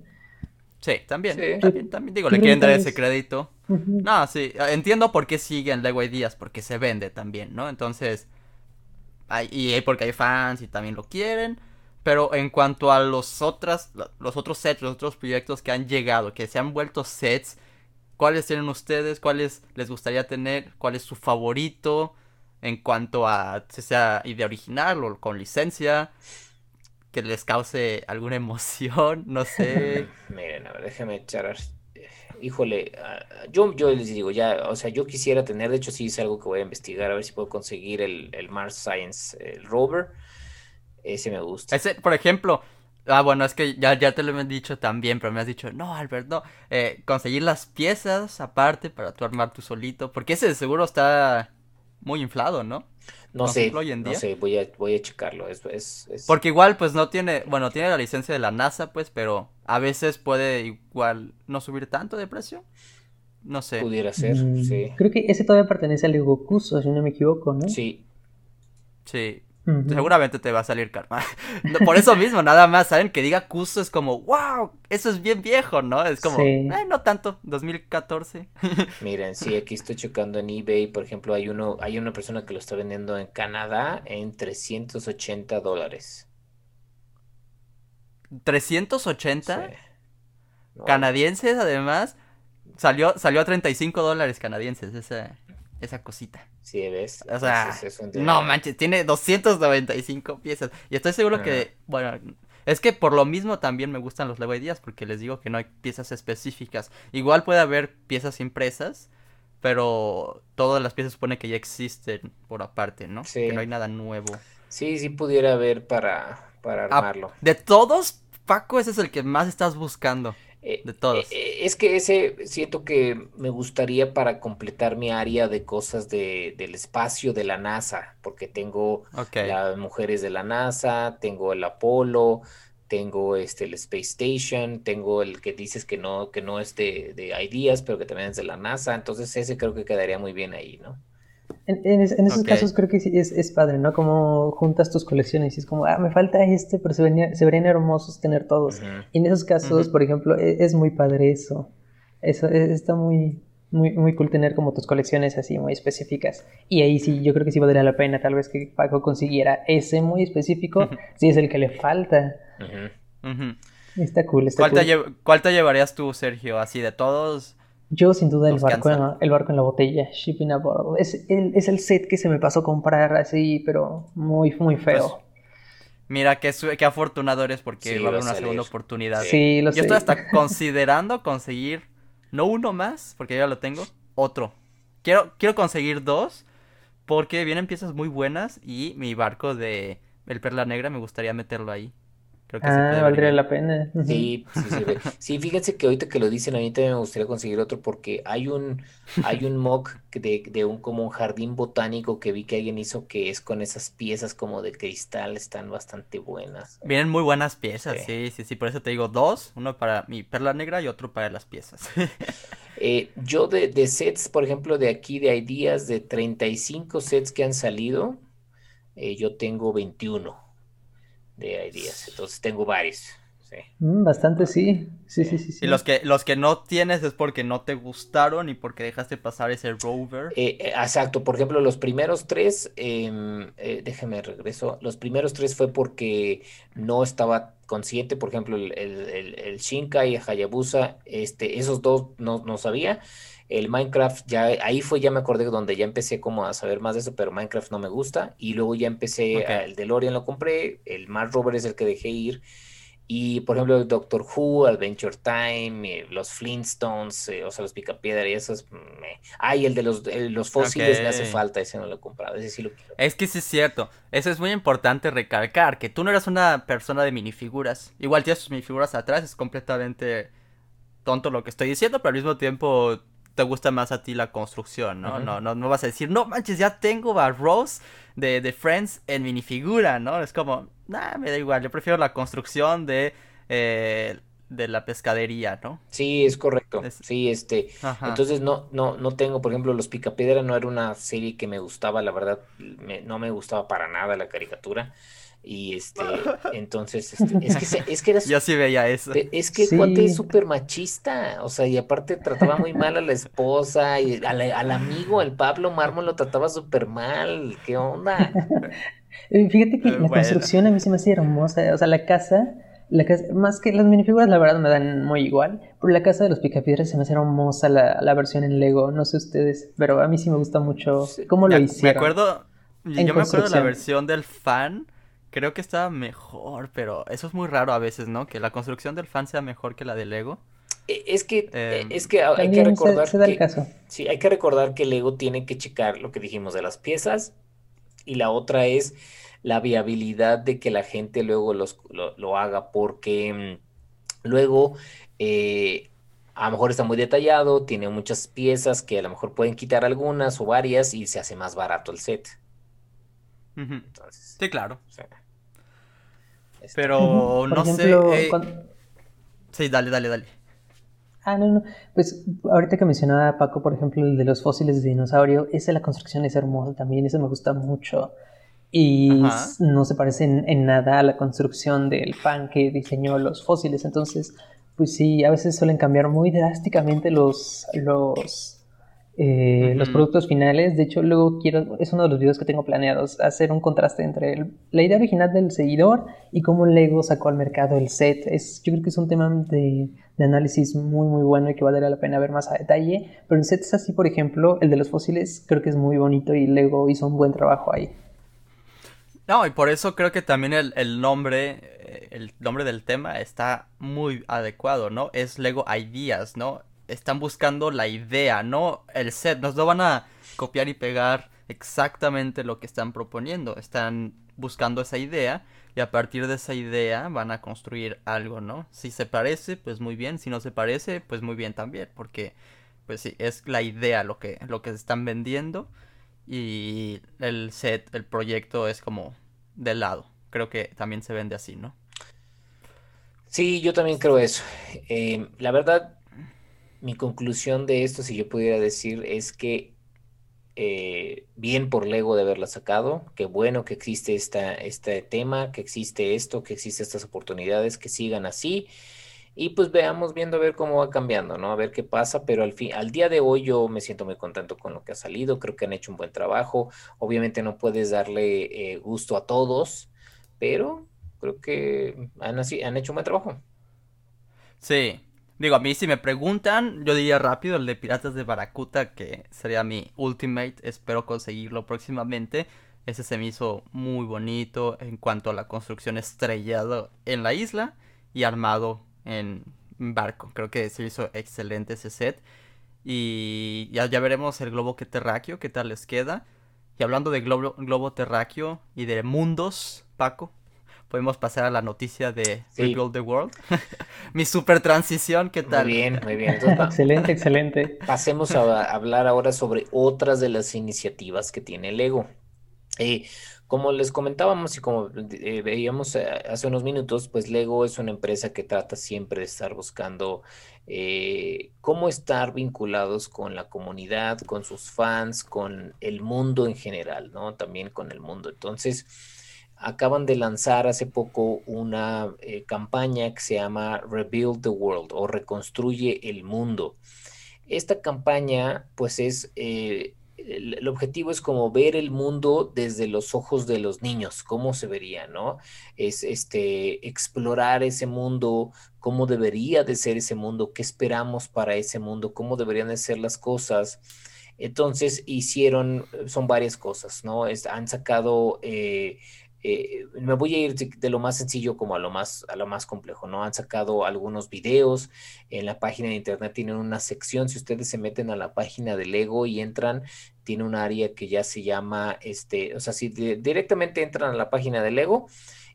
Sí, también, también, también, digo, le quieren dar ese crédito. No, sí, entiendo por qué siguen Lego Ideas, porque se vende también, ¿no? Entonces, hay, y porque hay fans y también lo quieren. Pero en cuanto a los, otras, los otros sets, los otros proyectos que han llegado, que se han vuelto sets, ¿cuáles tienen ustedes? ¿Cuáles les gustaría tener? ¿Cuál es su favorito? En cuanto a, sea idea original o con licencia, que les cause alguna [laughs] emoción, no sé. [laughs] Miren, a ver, déjenme echar. Híjole, yo, yo les digo, ya, o sea, yo quisiera tener, de hecho, sí es algo que voy a investigar, a ver si puedo conseguir el, el Mars Science el rover ese me gusta. Ese, por ejemplo, ah, bueno, es que ya, ya te lo he dicho también, pero me has dicho, no, Albert, no. Eh, conseguir las piezas aparte para tú armar tú solito, porque ese seguro está muy inflado, ¿no? No sé, no sé, voy a, voy a checarlo. Es, es, Porque igual, pues no tiene, bueno, tiene la licencia de la NASA, pues, pero a veces puede igual no subir tanto de precio. No sé. Pudiera ser, mm, sí. Creo que ese todavía pertenece al Gokuso, si no me equivoco, ¿no? Sí. Sí. Seguramente te va a salir karma. [laughs] Por eso mismo, nada más, ¿saben? Que diga Kuso es como, wow, eso es bien viejo, ¿no? Es como, no tanto, 2014. [laughs] Miren, sí, aquí estoy checando en eBay, por ejemplo, hay uno, hay una persona que lo está vendiendo en Canadá en 380 dólares. ¿380? Canadienses, además. Salió, salió a 35 dólares canadienses esa, esa cosita. Sí, ves. O sea, no manches, tiene 295 piezas. Y estoy seguro que, bueno, es que por lo mismo también me gustan los Lego Ideas, porque les digo que no hay piezas específicas. Igual puede haber piezas impresas, pero todas las piezas supone que ya existen por aparte, ¿no? Sí. Que no hay nada nuevo. Sí, sí pudiera haber para, para ah, armarlo. de todos, Paco, ese es el que más estás buscando. Eh, de todos. Eh, es que ese siento que me gustaría para completar mi área de cosas de, del espacio de la NASA, porque tengo las mujeres de la NASA, tengo el Apolo, tengo este el Space Station, tengo el que dices que no, que no es de, de Ideas, pero que también es de la NASA, entonces ese creo que quedaría muy bien ahí, ¿no? En, esos casos creo que es, es, padre, ¿no? Como juntas tus colecciones y es como, ah, me falta este, pero se, venía, se verían hermosos tener todos. Y en esos casos, por ejemplo, e, es, muy padre eso. Eso e, está muy, muy, muy cool tener como tus colecciones así muy específicas. Y ahí sí, yo creo que sí valdría la pena tal vez que Paco consiguiera ese muy específico, si es el que le falta. Está cool, está ¿Cuál, cool. Te ¿Cuál te llevarías tú, Sergio? Así de todos. Yo sin duda el barco, en, el barco en la botella, shipping a bordo. Es el, es el set que se me pasó a comprar así, pero muy, muy feo. Pues, mira, qué, qué afortunado eres porque va a haber una segunda oportunidad. Sí, lo Yo estoy hasta [laughs] considerando conseguir, no uno más, porque ya lo tengo, otro. Quiero, quiero conseguir dos, porque vienen piezas muy buenas y mi barco de el Perla Negra me gustaría meterlo ahí. Creo que ah, valdría la pena. Sí, sí, sí, sí, fíjense que ahorita que lo dicen, a mí también me gustaría conseguir otro porque hay un, hay un mock de, de, un como un jardín botánico que vi que alguien hizo que es con esas piezas como de cristal, están bastante buenas. Vienen muy buenas piezas, sí, sí, sí, por eso te digo dos, uno para mi perla negra y otro para las piezas. [laughs] eh, yo de, de sets, por ejemplo, de aquí de Ideas, de 35 sets que han salido, eh, yo tengo 21 de ideas. Entonces tengo varios. Sí. Mm, bastante, sí. Sí, sí, sí, Y los que, los que no tienes es porque no te gustaron y porque dejaste pasar ese rover. Eh, eh, exacto, por ejemplo, los primeros tres, eh, eh, déjeme regreso, los primeros tres fue porque no estaba consciente, por ejemplo, el, el, el, Shinkai y el Hayabusa, este, esos dos no, no sabía. El Minecraft, ya ahí fue, ya me acordé donde ya empecé como a saber más de eso, pero Minecraft no me gusta. Y luego ya empecé, el DeLorean lo compré, el Mars Rover es el que dejé ir. Y por ejemplo, el Doctor Who, Adventure Time, eh, los Flintstones, eh, o sea, los Picapiedra y esos. Me... Ah, el de los, los fósiles me hace falta, ese no lo he comprado, ese sí lo quiero. Es que sí es cierto, eso es muy importante recalcar, que tú no eres una persona de minifiguras. Igual tienes tus minifiguras atrás, es completamente tonto lo que estoy diciendo, pero al mismo tiempo te gusta más a ti la construcción, ¿no? no, no, no vas a decir, no manches, ya tengo a Rose de, de Friends en minifigura, ¿no? Es como, nah, me da igual, yo prefiero la construcción de, eh, de la pescadería, ¿no? Sí, es correcto. Sí, este, entonces no, no, no tengo, por ejemplo, Los Picapiedra no era una serie que me gustaba, la verdad, no me gustaba para nada la caricatura. Y este, [laughs] entonces, este, es que, es que era. [laughs] Yo sí veía eso. Es que el cuate es súper machista. O sea, y aparte trataba muy mal a la esposa. Y al, amigo, al Pablo Mármol, lo trataba súper mal. ¿Qué onda? Eh, fíjate que la construcción a mí se me hace hermosa. O sea, la casa. La casa, más que las minifiguras, la verdad me dan muy igual. Pero la casa de los picapiedras se me hace hermosa la, la versión en Lego. No sé ustedes, pero a mí sí me gusta mucho cómo lo hicieron. Me acuerdo. Yo me acuerdo de la versión del fan creo que está mejor, pero eso es muy raro a veces, ¿no? Que la construcción del fan sea mejor que la del Lego. E, es que, e, em, es que hay que recordar que, sí, hay que recordar que el Lego tiene que checar lo que dijimos de las piezas y la otra es la viabilidad de que la gente luego los, lo, haga porque mm, luego eh, a lo mejor está muy detallado, tiene muchas piezas que a lo mejor pueden quitar algunas o varias y se hace más barato el set sí, claro. Pero no sé. Eh, sí, dale, dale, dale. Ah, no, no. Pues ahorita que mencionaba Paco, por ejemplo, el de los fósiles de dinosaurio, esa la construcción es hermosa también, ese me gusta mucho. Y no se parece en, nada a la construcción del fan que diseñó los fósiles. Entonces, pues sí, a veces suelen cambiar muy drásticamente los, los eh, los productos finales. De hecho, luego quiero, es uno de los videos que tengo planeados, hacer un contraste entre la idea original del seguidor y cómo Lego sacó al mercado el set. Es, yo creo que es un tema de, análisis muy, muy bueno y que valdría la pena ver más a detalle. Pero en sets así, por ejemplo, el de los fósiles, creo que es muy bonito y Lego hizo un buen trabajo ahí. No, y por eso creo que también el, el nombre, eh, el nombre del tema está muy adecuado, ¿no? Es Lego Ideas, ¿no? Están buscando la idea, no el set. Nos lo van a copiar y pegar exactamente lo que están proponiendo. Están buscando esa idea y a partir de esa idea van a construir algo, ¿no? Si se parece, pues muy bien. Si no se parece, pues muy bien también. Porque, pues sí, es la idea lo que, lo que se están vendiendo. Y el set, el proyecto es como de lado. Creo que también se vende así, ¿no? Sí, yo también creo eso. Eh, la verdad, mi conclusión de esto, si yo pudiera decir, es que eh, bien por Lego de haberla sacado, qué bueno que existe esta, este tema, que existe esto, que existe estas oportunidades, que sigan así. Y pues veamos viendo a ver cómo va cambiando, ¿no? A ver qué pasa, pero al fin, al día de hoy yo me siento muy contento con lo que ha salido, creo que han hecho un buen trabajo. Obviamente no puedes darle eh, gusto a todos, pero creo que han, han hecho un buen trabajo. Sí. Digo, a mí si me preguntan, yo diría rápido el de Piratas de Baracuta, que sería mi ultimate. Espero conseguirlo próximamente. Ese se me hizo muy bonito en cuanto a la construcción estrellado en la isla y armado en barco. Creo que se hizo excelente ese set. Y ya, ya veremos el globo que terráqueo, qué tal les queda. Y hablando de globo, globo terráqueo y de mundos, Paco, podemos pasar a la noticia de Rebuild the World. [laughs] Mi super transición, ¿qué tal? Muy bien, muy bien. [laughs] excelente, excelente. Pasemos a hablar ahora sobre otras de las iniciativas que tiene Lego. Eh, como les comentábamos y como eh, veíamos eh, hace unos minutos, pues Lego es una empresa que trata siempre de estar buscando cómo estar vinculados con la comunidad, con sus fans, con el mundo en general, ¿no? También con el mundo. Entonces, acaban de lanzar hace poco una campaña que se llama Rebuild the World o Reconstruye el Mundo. Esta campaña, pues es el, objetivo es como ver el mundo desde los ojos de los niños, cómo se vería, ¿no? Es este explorar ese mundo, cómo debería de ser ese mundo, qué esperamos para ese mundo, cómo deberían de ser las cosas. Entonces hicieron, son varias cosas, ¿no? han sacado eh, eh, me voy a ir de, lo más sencillo como a lo más, a lo más complejo, ¿no? Han sacado algunos videos en la página de internet, tienen una sección, si ustedes se meten a la página de Lego y entran, tiene un área que ya se llama, este, o sea, si directamente entran a la página de Lego,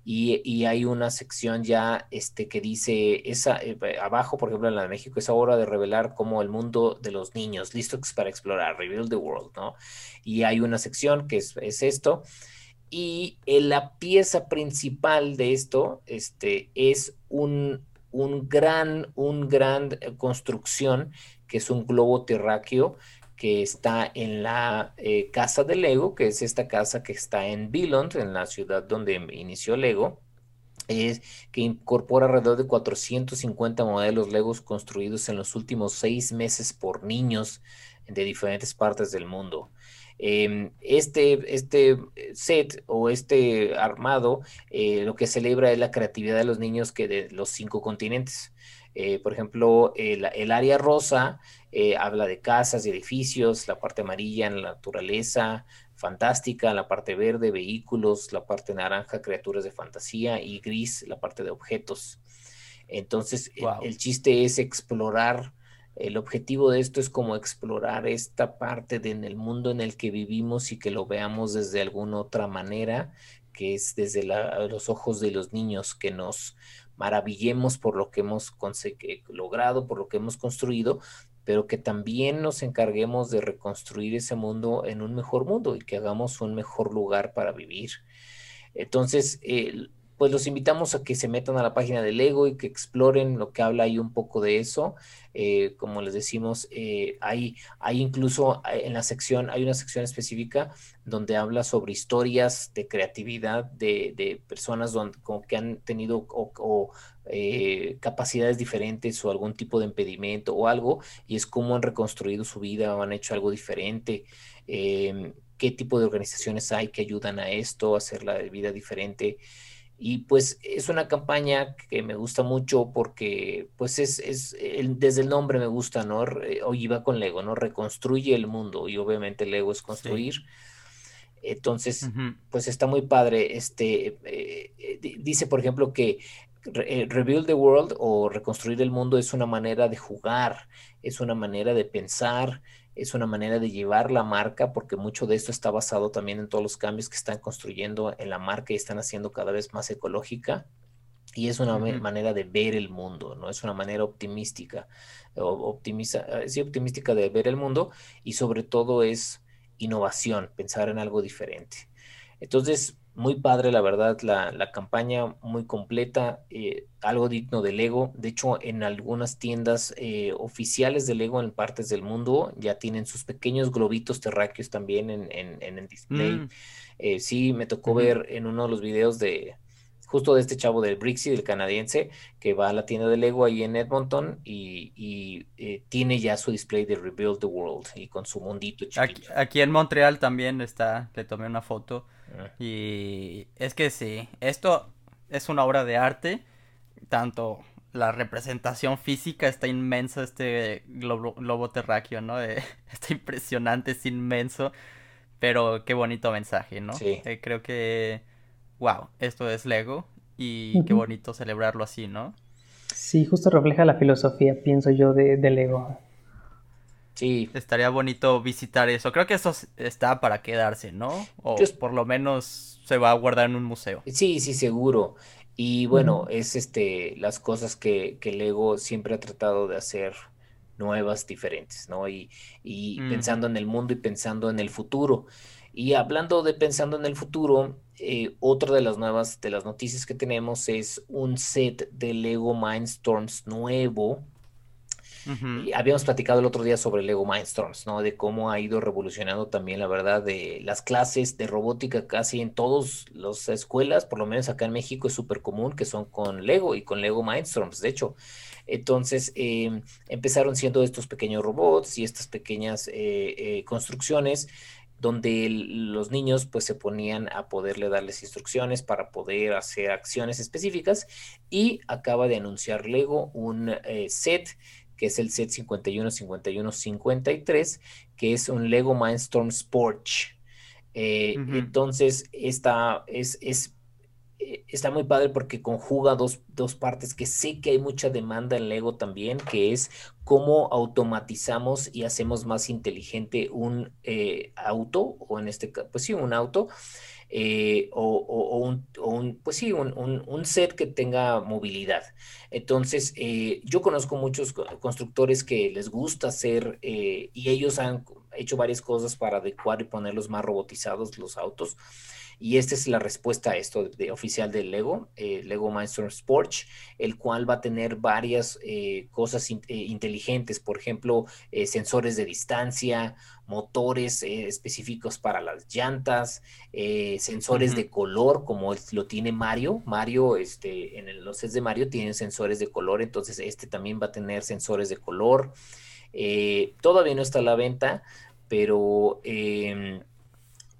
y, hay una sección ya este, que dice, esa, eh, abajo, por ejemplo, en la de México, es hora de revelar como el mundo de los niños, listos para explorar, reveal the world, ¿no? Y hay una sección que es esto, y la pieza principal de esto este, es un, gran, un gran eh, construcción que es un globo terráqueo que está en la eh, casa de Lego, que es esta casa que está en Billund, en la ciudad donde inició Lego, es, que incorpora alrededor de 450 modelos Legos construidos en los últimos seis meses por niños de diferentes partes del mundo. Em, este, este set o este armado eh, lo que celebra es la creatividad de los niños que de los cinco continentes. Eh, por ejemplo, el, área rosa eh, habla de casas y edificios, la parte amarilla en la naturaleza fantástica, la parte verde, vehículos, la parte naranja, criaturas de fantasía y gris, la parte de objetos. Entonces, el, chiste es explorar el objetivo de esto es como explorar esta parte de, en el mundo en el que vivimos y que lo veamos desde alguna otra manera, que es desde los ojos de los niños, que nos maravillemos por lo que hemos logrado, por lo que hemos construido, pero que también nos encarguemos de reconstruir ese mundo en un mejor mundo y que hagamos un mejor lugar para vivir. Entonces, pues los invitamos a que se metan a la página de Lego y que exploren lo que habla ahí un poco de eso. Eh, como les decimos, eh, hay, hay incluso eh, en la sección, hay una sección específica donde habla sobre historias de creatividad de, personas donde, como que han tenido o, capacidades diferentes o algún tipo de impedimento o algo, y es cómo han reconstruido su vida o han hecho algo diferente. Em, qué tipo de organizaciones hay que ayudan a esto, a hacer la vida diferente. Y pues es una campaña que me gusta mucho porque pues es, es desde el nombre me gusta, ¿no? Hoy va con Lego, ¿no? Reconstruye el mundo y obviamente Lego es construir. Entonces, pues está muy padre. Este, eh, eh, dice, por ejemplo, que eh, Rebuild the World o reconstruir el mundo es una manera de jugar, es una manera de pensar, es una manera de llevar la marca, porque mucho de esto está basado también en todos los cambios que están construyendo en la marca y están haciendo cada vez más ecológica. Y es una manera de ver el mundo, ¿no? Es una manera optimística, optimiza, eh, sí, optimística de ver el mundo y sobre todo es innovación, pensar en algo diferente. Entonces, muy padre, la verdad, la, campaña muy completa, eh, algo digno de Lego. De hecho, en algunas tiendas eh, oficiales de Lego en partes del mundo ya tienen sus pequeños globitos terráqueos también en, el display. Mm. Eh, sí, me tocó ver en uno de los videos de justo de este chavo del Brixie, del canadiense, que va a la tienda de Lego ahí en Edmonton y, tiene ya su display de Rebuild the World y con su mundito chiquito. aquí en Montreal también está, le tomé una foto y es que sí, esto es una obra de arte, tanto la representación física está inmenso este globo, terráqueo, ¿no? [laughs] está impresionante, es inmenso, pero qué bonito mensaje, ¿no? Sí. Eh, creo que, wow, esto es Lego y qué bonito celebrarlo así, ¿no? Sí, justo refleja la filosofía, pienso yo, de, de Lego. Sí. Estaría bonito visitar eso. Creo que eso está para quedarse, ¿no? O por lo menos se va a guardar en un museo. Sí, sí, seguro. Y bueno, es este las cosas que, que Lego siempre ha tratado de hacer nuevas, diferentes, ¿no? Y, y pensando en el mundo y pensando en el futuro. Y hablando de pensando en el futuro, eh, otra de las nuevas, de las noticias que tenemos es un set de Lego Mindstorms nuevo habíamos platicado el otro día sobre Lego Mindstorms, ¿no? De cómo ha ido revolucionando también, la verdad, de las clases de robótica casi en todas las escuelas, por lo menos acá en México es súper común que son con Lego y con Lego Mindstorms, de hecho. Entonces, em, empezaron siendo estos pequeños robots y estas pequeñas eh, eh, construcciones donde los niños pues se ponían a poderle darles instrucciones para poder hacer acciones específicas y acaba de anunciar Lego un eh, set que es el set 51, 51, 53, que es un Lego Mindstorm Sports. Eh, entonces, esta es, es, eh, está muy padre porque conjuga dos, dos, partes que sé que hay mucha demanda en Lego también, que es cómo automatizamos y hacemos más inteligente un eh, auto, o en este caso, pues sí, un auto, eh, o, un, pues sí, un, set que tenga movilidad. Entonces, eh, yo conozco muchos constructores que les gusta hacer eh, y ellos han hecho varias cosas para adecuar y ponerlos más robotizados los autos. Y esta es la respuesta a esto de, oficial del Lego, eh, Lego Mindstorm Sports, el cual va a tener varias eh, cosas eh, inteligentes, por ejemplo, sensores de distancia, motores específicos para las llantas, sensores de color, como lo tiene Mario. Mario, este, en los sets de Mario tienen sensores de color, entonces este también va a tener sensores de color. todavía no está a la venta, pero em,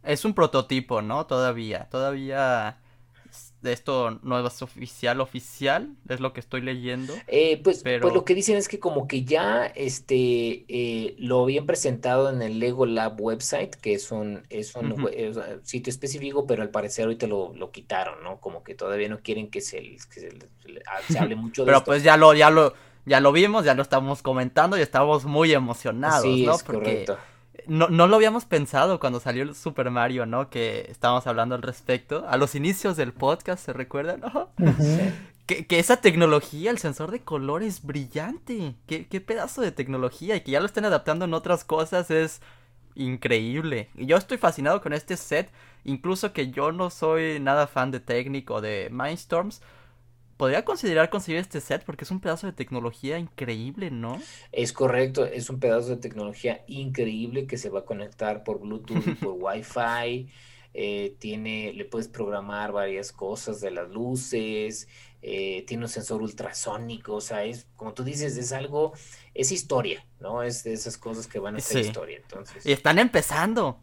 es un prototipo, ¿no? Todavía. Todavía esto no es oficial, oficial, es lo que estoy leyendo. Eh, pues, pues, pero... lo que dicen es que como que ya este eh, lo habían presentado en el Lego Lab website, que es un, es un sitio específico, pero al parecer ahorita lo, lo, quitaron, ¿no? Como que todavía no quieren que se, que se, se hable mucho de [laughs] Pero pues ya lo, ya lo, ya lo vimos, ya lo estamos comentando y estamos muy emocionados, sí, ¿no? Es correcto no, no lo habíamos pensado cuando salió el Super Mario, ¿no? Que estábamos hablando al respecto. A los inicios del podcast, ¿se recuerdan? [laughs] ¿no? que, que, esa tecnología, el sensor de color es brillante. ¿Qué, qué pedazo de tecnología. Y que ya lo estén adaptando en otras cosas es increíble. Y yo estoy fascinado con este set. Incluso que yo no soy nada fan de técnico de Mindstorms podría considerar conseguir este set porque es un pedazo de tecnología increíble, ¿no? Es correcto, es un pedazo de tecnología increíble que se va a conectar por Bluetooth y [laughs] por Wi-Fi. Eh, tiene, le puedes programar varias cosas de las luces, eh, tiene un sensor ultrasónico, o sea, es, como tú dices, es algo, es historia, ¿no? Es de esas cosas que van a ser historia, entonces. Y están empezando,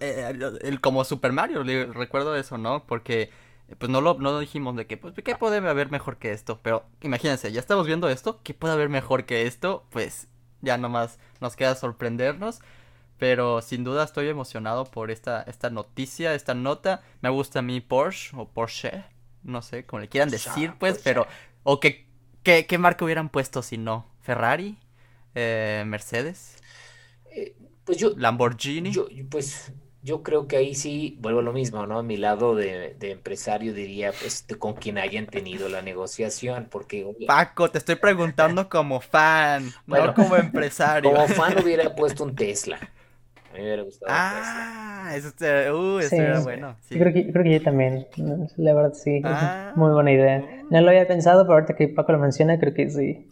eh, el, como Super Mario, recuerdo eso, ¿no? Porque pues no lo, no dijimos de que, pues, ¿qué puede haber mejor que esto? Pero imagínense, ya estamos viendo esto, ¿qué puede haber mejor que esto? Pues ya nomás nos queda sorprendernos. Pero sin duda estoy emocionado por esta, esta noticia, esta nota. Me gusta a mí Porsche o Porsche, no sé, como le quieran decir, pues, pero... O que, ¿qué, marca hubieran puesto si no? ¿Ferrari? Eh, ¿Mercedes? Eh, pues yo... ¿Lamborghini? Yo, pues yo creo que ahí sí vuelvo a lo mismo, ¿no? A mi lado de, empresario diría, pues, con quien hayan tenido la negociación, porque... Paco, te estoy preguntando como fan, no como [laughs] empresario. Como fan hubiera puesto un Tesla. A mí me hubiera gustado Ah, eso, uh, eso era bueno. Yo, creo que, creo que yo también, la verdad sí, ah. [laughs] muy buena idea. No lo había pensado, pero ahorita que Paco lo menciona, creo que sí.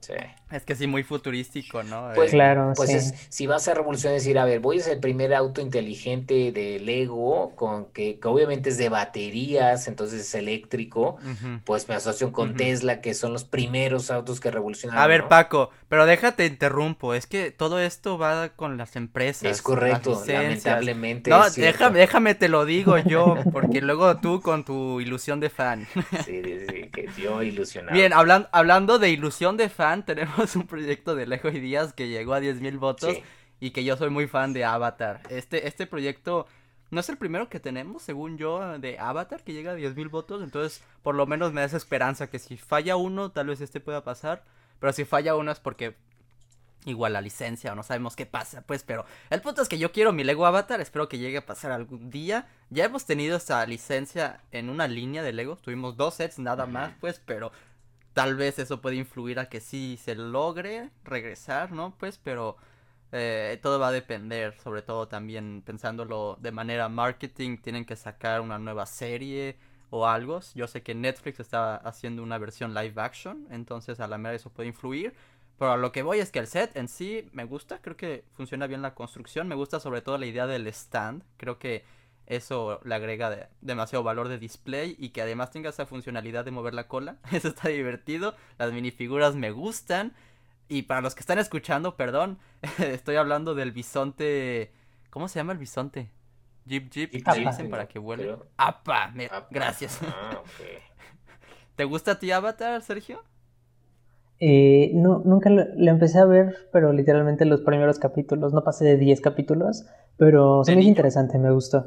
Sí. Es que sí, muy futurístico, ¿no? Pues eh, claro, pues es, si vas a revolucionar, decir, a ver, voy a ser el primer auto inteligente de Lego, con que, obviamente es de baterías, entonces es eléctrico, pues me asocio con Tesla, que son los primeros autos que revolucionaron. A ver, Paco, pero déjate interrumpo, es que todo esto va con las empresas. Es correcto, lamentablemente. No, déjame, déjame te lo digo yo, porque luego tú con tu ilusión de fan. Sí, sí, sí. yo ilusionado. Bien, hablando de ilusión de fan, tenemos un proyecto de Lego y Díaz que llegó a 10.000 votos y que yo soy muy fan de Avatar. Este, este proyecto no es el primero que tenemos, según yo, de Avatar, que llega a 10.000 votos. Entonces, por lo menos me da esa esperanza que si falla uno, tal vez este pueda pasar. Pero si falla uno es porque igual la licencia o no sabemos qué pasa, pues, pero el punto es que yo quiero mi Lego Avatar, espero que llegue a pasar algún día. Ya hemos tenido esa licencia en una línea de Lego, tuvimos dos sets nada más, pues, pero tal vez eso puede influir a que sí se logre regresar, ¿no? Pues, pero eh, todo va a depender, sobre todo también pensándolo de manera marketing, tienen que sacar una nueva serie o algo. Yo sé que Netflix está haciendo una versión live action, entonces a la mera eso puede influir. Pero a lo que voy es que el set en sí me gusta, creo que funciona bien la construcción, me gusta sobre todo la idea del stand, creo que eso le agrega demasiado valor de display y que además tenga esa funcionalidad de mover la cola, [laughs] eso está divertido, las minifiguras me gustan y para los que están escuchando, perdón, [laughs] estoy hablando del bisonte, ¿cómo se llama el bisonte? Jeep Jeep, le dicen para que vuele. Apa, gracias. Ah, [laughs] ¿Te gusta tu Avatar, Sergio? Eh, no, nunca lo, empecé a ver, pero literalmente los primeros capítulos, no pasé de 10 capítulos, pero se me hizo interesante, me gustó.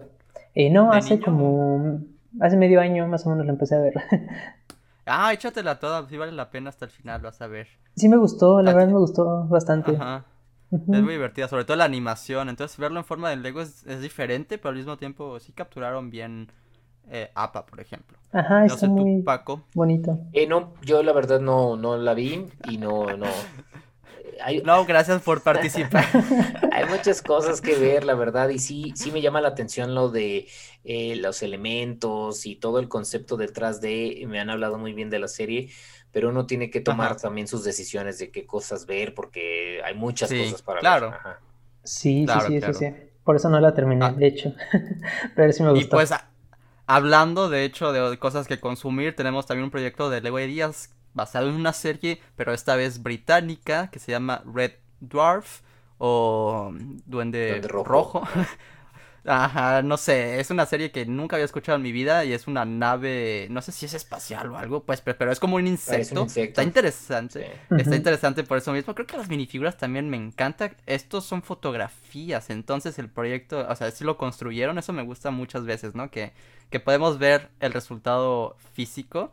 Eh, no, hace como, hace medio año más o menos lo empecé a ver. [laughs] ah, échatela toda, sí vale la pena hasta el final, vas a ver. Sí me gustó, la verdad me gustó bastante. Ajá. Es muy divertida, sobre todo la animación, entonces verlo en forma de Lego es, es diferente, pero al mismo tiempo sí capturaron bien eh, APA, por ejemplo. Ajá, está muy Paco. bonito. Eh, no, yo la verdad no, no la vi y no, no. [laughs] No, gracias por participar. [laughs] hay muchas cosas que ver, la verdad, y sí, sí me llama la atención lo de eh, los elementos y todo el concepto detrás de, me han hablado muy bien de la serie, pero uno tiene que tomar también sus decisiones de qué cosas ver, porque hay muchas cosas para claro. ver. Sí, sí, sí, sí, Por eso no la terminé, ah. de hecho. [laughs] pero sí me gustó. Y pues Hablando, de hecho, de cosas que consumir, tenemos también un proyecto de Lego Díaz basado en una serie, pero esta vez británica, que se llama Red Dwarf o Duende, Rojo. [laughs] Ajá, no sé, es una serie que nunca había escuchado en mi vida y es una nave, no sé si es espacial o algo, pues, pero, es como un insecto. Está interesante. Está interesante por eso mismo. Creo que las minifiguras también me encantan. Estos son fotografías, entonces el proyecto, o sea, si lo construyeron, eso me gusta muchas veces, ¿no? Que, que podemos ver el resultado físico.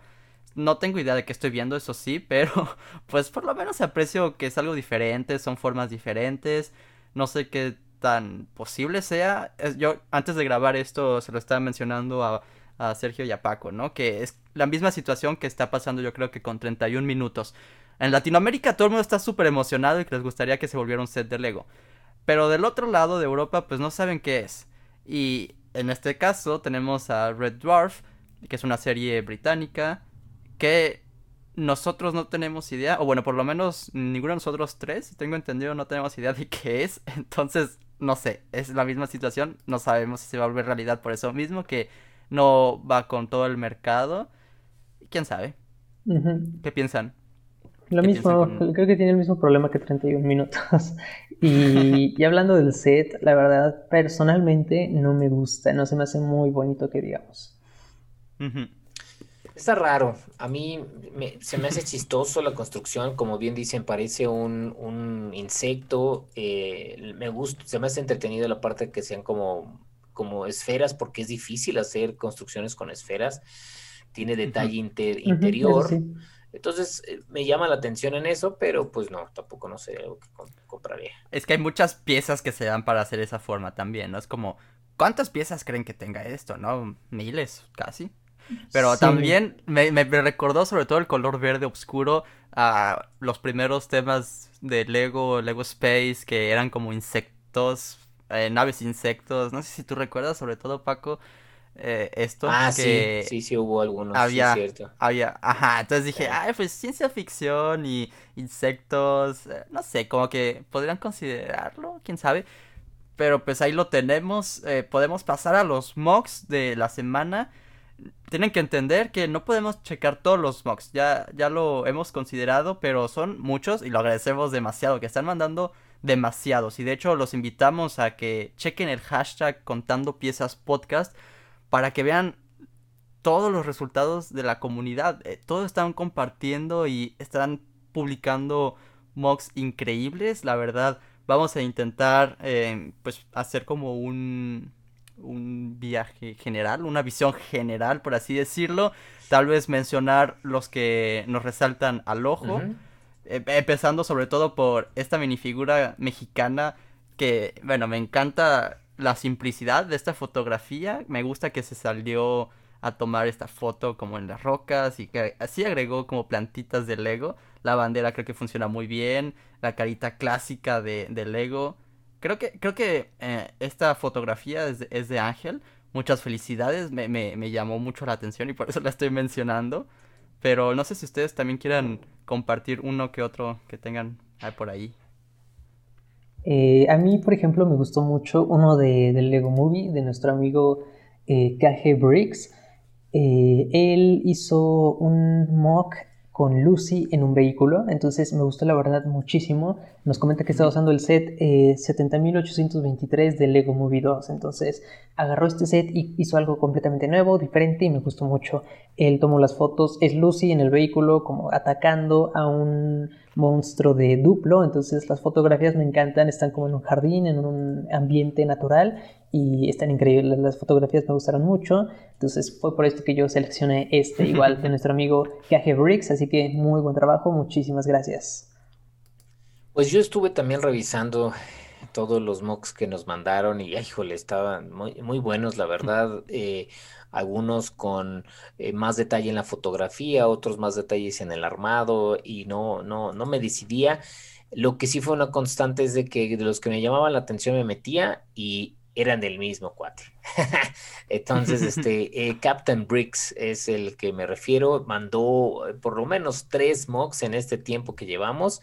No tengo idea de qué estoy viendo, eso sí, pero [laughs] pues por lo menos aprecio que es algo diferente, son formas diferentes. No sé qué tan posible sea. Yo antes de grabar esto se lo estaba mencionando a, Sergio y a Paco, ¿no? Que es la misma situación que está pasando yo creo que con 31 minutos. En Latinoamérica todo el mundo está súper emocionado y que les gustaría que se volviera un set de Lego. Pero del otro lado de Europa pues no saben qué es. Y en este caso tenemos a Red Dwarf, que es una serie británica, que nosotros no tenemos idea, o bueno, por lo menos ninguno de nosotros tres, tengo entendido, no tenemos idea de qué es. [laughs] Entonces no sé, es la misma situación, no sabemos si se va a volver realidad por eso mismo, que no va con todo el mercado. ¿Quién sabe? ¿Qué piensan? Lo mismo, creo que tiene el mismo problema que 31 minutos. [laughs] y, y, hablando del set, la verdad, personalmente no me gusta, no se me hace muy bonito que digamos. Está raro. A mí se me hace chistoso la construcción. Como bien dicen, parece un, insecto. Eh, me gusta, se me hace entretenido la parte que sean como, como esferas, porque es difícil hacer construcciones con esferas. Tiene detalle interior. Entonces eh, me llama la atención en eso, pero pues no, tampoco no sé algo que compraría. Es que hay muchas piezas que se dan para hacer esa forma también, ¿no? Es como, ¿cuántas piezas creen que tenga esto, no? Miles, casi. Pero también me, recordó sobre todo el color verde oscuro a los primeros temas de Lego, Lego Space, que eran como insectos, eh, naves insectos. No sé si tú recuerdas, sobre todo Paco, eh, esto. Ah, sí, sí, sí hubo algunos. Había, cierto. había, ajá, entonces dije, ay, pues ciencia ficción y insectos, eh, no sé, como que podrían considerarlo, quién sabe. Pero pues ahí lo tenemos, podemos pasar a los mocks de la semana tienen que entender que no podemos checar todos los mocks. Ya, ya lo hemos considerado, pero son muchos y lo agradecemos demasiado. Que están mandando demasiados. Y de hecho los invitamos a que chequen el hashtag contando piezas podcast para que vean todos los resultados de la comunidad. Eh, todos están compartiendo y están publicando mocks increíbles. La verdad, vamos a intentar eh, pues hacer como un, un viaje general, una visión general, por así decirlo. Tal vez mencionar los que nos resaltan al ojo. Eh, empezando sobre todo por esta minifigura mexicana que, bueno, me encanta la simplicidad de esta fotografía. Me gusta que se salió a tomar esta foto como en las rocas y que así agregó como plantitas de Lego. La bandera creo que funciona muy bien, la carita clásica de, Lego. Creo que, creo que eh, esta fotografía es de, Ángel. Muchas felicidades, me, me, llamó mucho la atención y por eso la estoy mencionando. Pero no sé si ustedes también quieran compartir uno que otro que tengan por ahí. Eh, a mí, por ejemplo, me gustó mucho uno de, del Lego Movie de nuestro amigo eh, KG Briggs. Eh, él hizo un mock con Lucy en un vehículo, entonces me gustó la verdad muchísimo. Nos comenta que está usando el set 70823 de Lego Movie 2, entonces agarró este set y hizo algo completamente nuevo, diferente y me gustó mucho. Él tomó las fotos, es Lucy en el vehículo como atacando a un monstruo de duplo, entonces las fotografías me encantan, están como en un jardín, en un ambiente natural y están increíbles, las fotografías me gustaron mucho, entonces fue por esto que yo seleccioné este igual [laughs] de nuestro amigo Gage Briggs, así que muy buen trabajo, muchísimas gracias. Pues yo estuve también revisando todos los mocks que nos mandaron y, híjole, estaban muy, muy buenos, la verdad. [laughs] Eh, algunos con eh, más detalle en la fotografía, otros más detalles en el armado y no, no, no me decidía. Lo que sí fue una constante es de que de los que me llamaban la atención me metía y eran del mismo cuate. [laughs] Entonces, este, [laughs] eh, Captain Briggs es el que me refiero, mandó por lo menos tres mocks en este tiempo que llevamos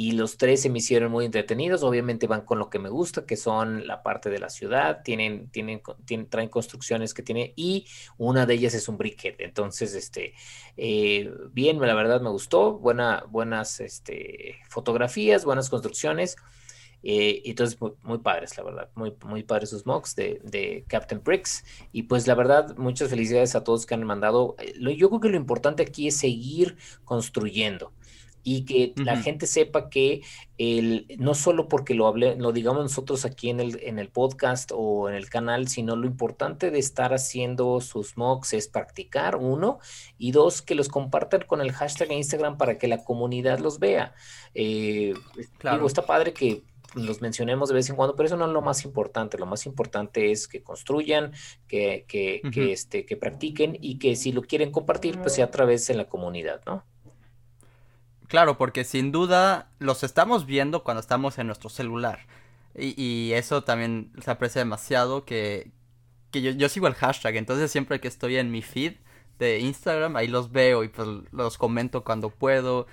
y los tres se me hicieron muy entretenidos. Obviamente van con lo que me gusta, que son la parte de la ciudad, tienen, tienen, traen construcciones que tiene y una de ellas es un briquet. Entonces, este, eh, bien, la verdad me gustó, buena, buenas este, fotografías, buenas construcciones. Eh, entonces, muy, padres, la verdad, muy, muy padres sus mocks de, de, Captain Bricks. Y pues la verdad, muchas felicidades a todos que han mandado. Eh, yo creo que lo importante aquí es seguir construyendo y que la gente sepa que el, no solo porque lo hable, lo digamos nosotros aquí en el, en el podcast o en el canal, sino lo importante de estar haciendo sus mocks es practicar, uno, y dos, que los compartan con el hashtag en Instagram para que la comunidad los vea. Eh, claro. está padre que los mencionemos de vez en cuando, pero eso no es lo más importante. Lo más importante es que construyan, que, que, que, este, que practiquen y que si lo quieren compartir, pues sea a través de la comunidad, ¿no? Claro, porque sin duda los estamos viendo cuando estamos en nuestro celular. Y, eso también se aprecia demasiado que, que yo, sigo el hashtag, entonces siempre que estoy en mi feed de Instagram, ahí los veo y pues los comento cuando puedo.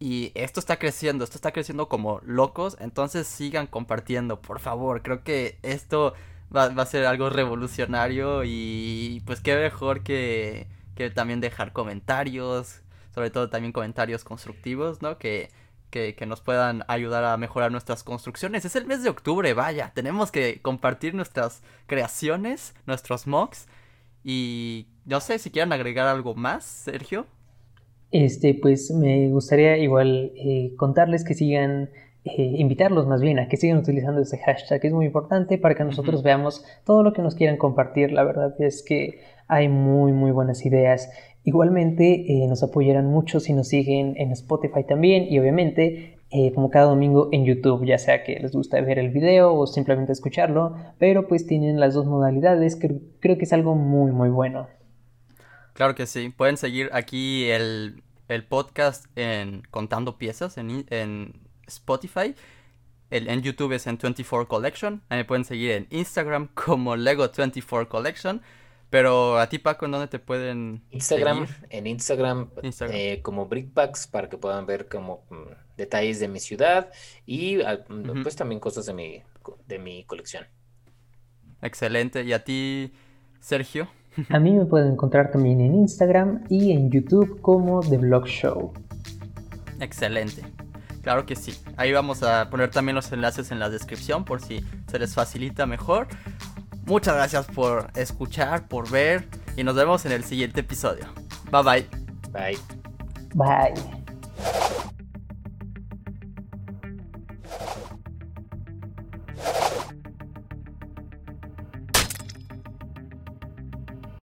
Y esto está creciendo, esto está creciendo como locos, entonces sigan compartiendo, por favor. Creo que esto va, a ser algo revolucionario y pues qué mejor que, que también dejar comentarios, sobre todo también comentarios constructivos, ¿no? Que, que, nos puedan ayudar a mejorar nuestras construcciones. Es el mes de octubre, vaya, tenemos que compartir nuestras creaciones, nuestros mocks. Y no sé si quieren agregar algo más, Sergio. Este, pues me gustaría igual eh, contarles que sigan, eh, invitarlos más bien a que sigan utilizando ese hashtag, es muy importante para que nosotros veamos todo lo que nos quieran compartir. La verdad es que hay muy, muy buenas ideas. Igualmente eh, nos apoyarán mucho si nos siguen en Spotify también y obviamente eh, como cada domingo en YouTube, ya sea que les gusta ver el video o simplemente escucharlo, pero pues tienen las dos modalidades, que creo que es algo muy muy bueno. Claro que sí, pueden seguir aquí el, podcast en Contando Piezas en, en Spotify. El, en YouTube es en 24 Collection. Ahí me pueden seguir en Instagram [laughs] como Lego24 Collection. Pero a ti, Paco, ¿en dónde te pueden Instagram, en Instagram, eh, como Brickpacks para que puedan ver como mm, detalles de mi ciudad y ah, mm, pues también cosas de mi, de mi colección. Excelente. ¿Y a ti, Sergio? A mí me pueden encontrar también en Instagram y en YouTube como The Vlog Show. Excelente. Claro que sí. Ahí vamos a poner también los enlaces en la descripción por si se les facilita mejor. Muchas gracias por escuchar, por ver. y nos vemos en el siguiente episodio. Bye bye. Bye. Bye.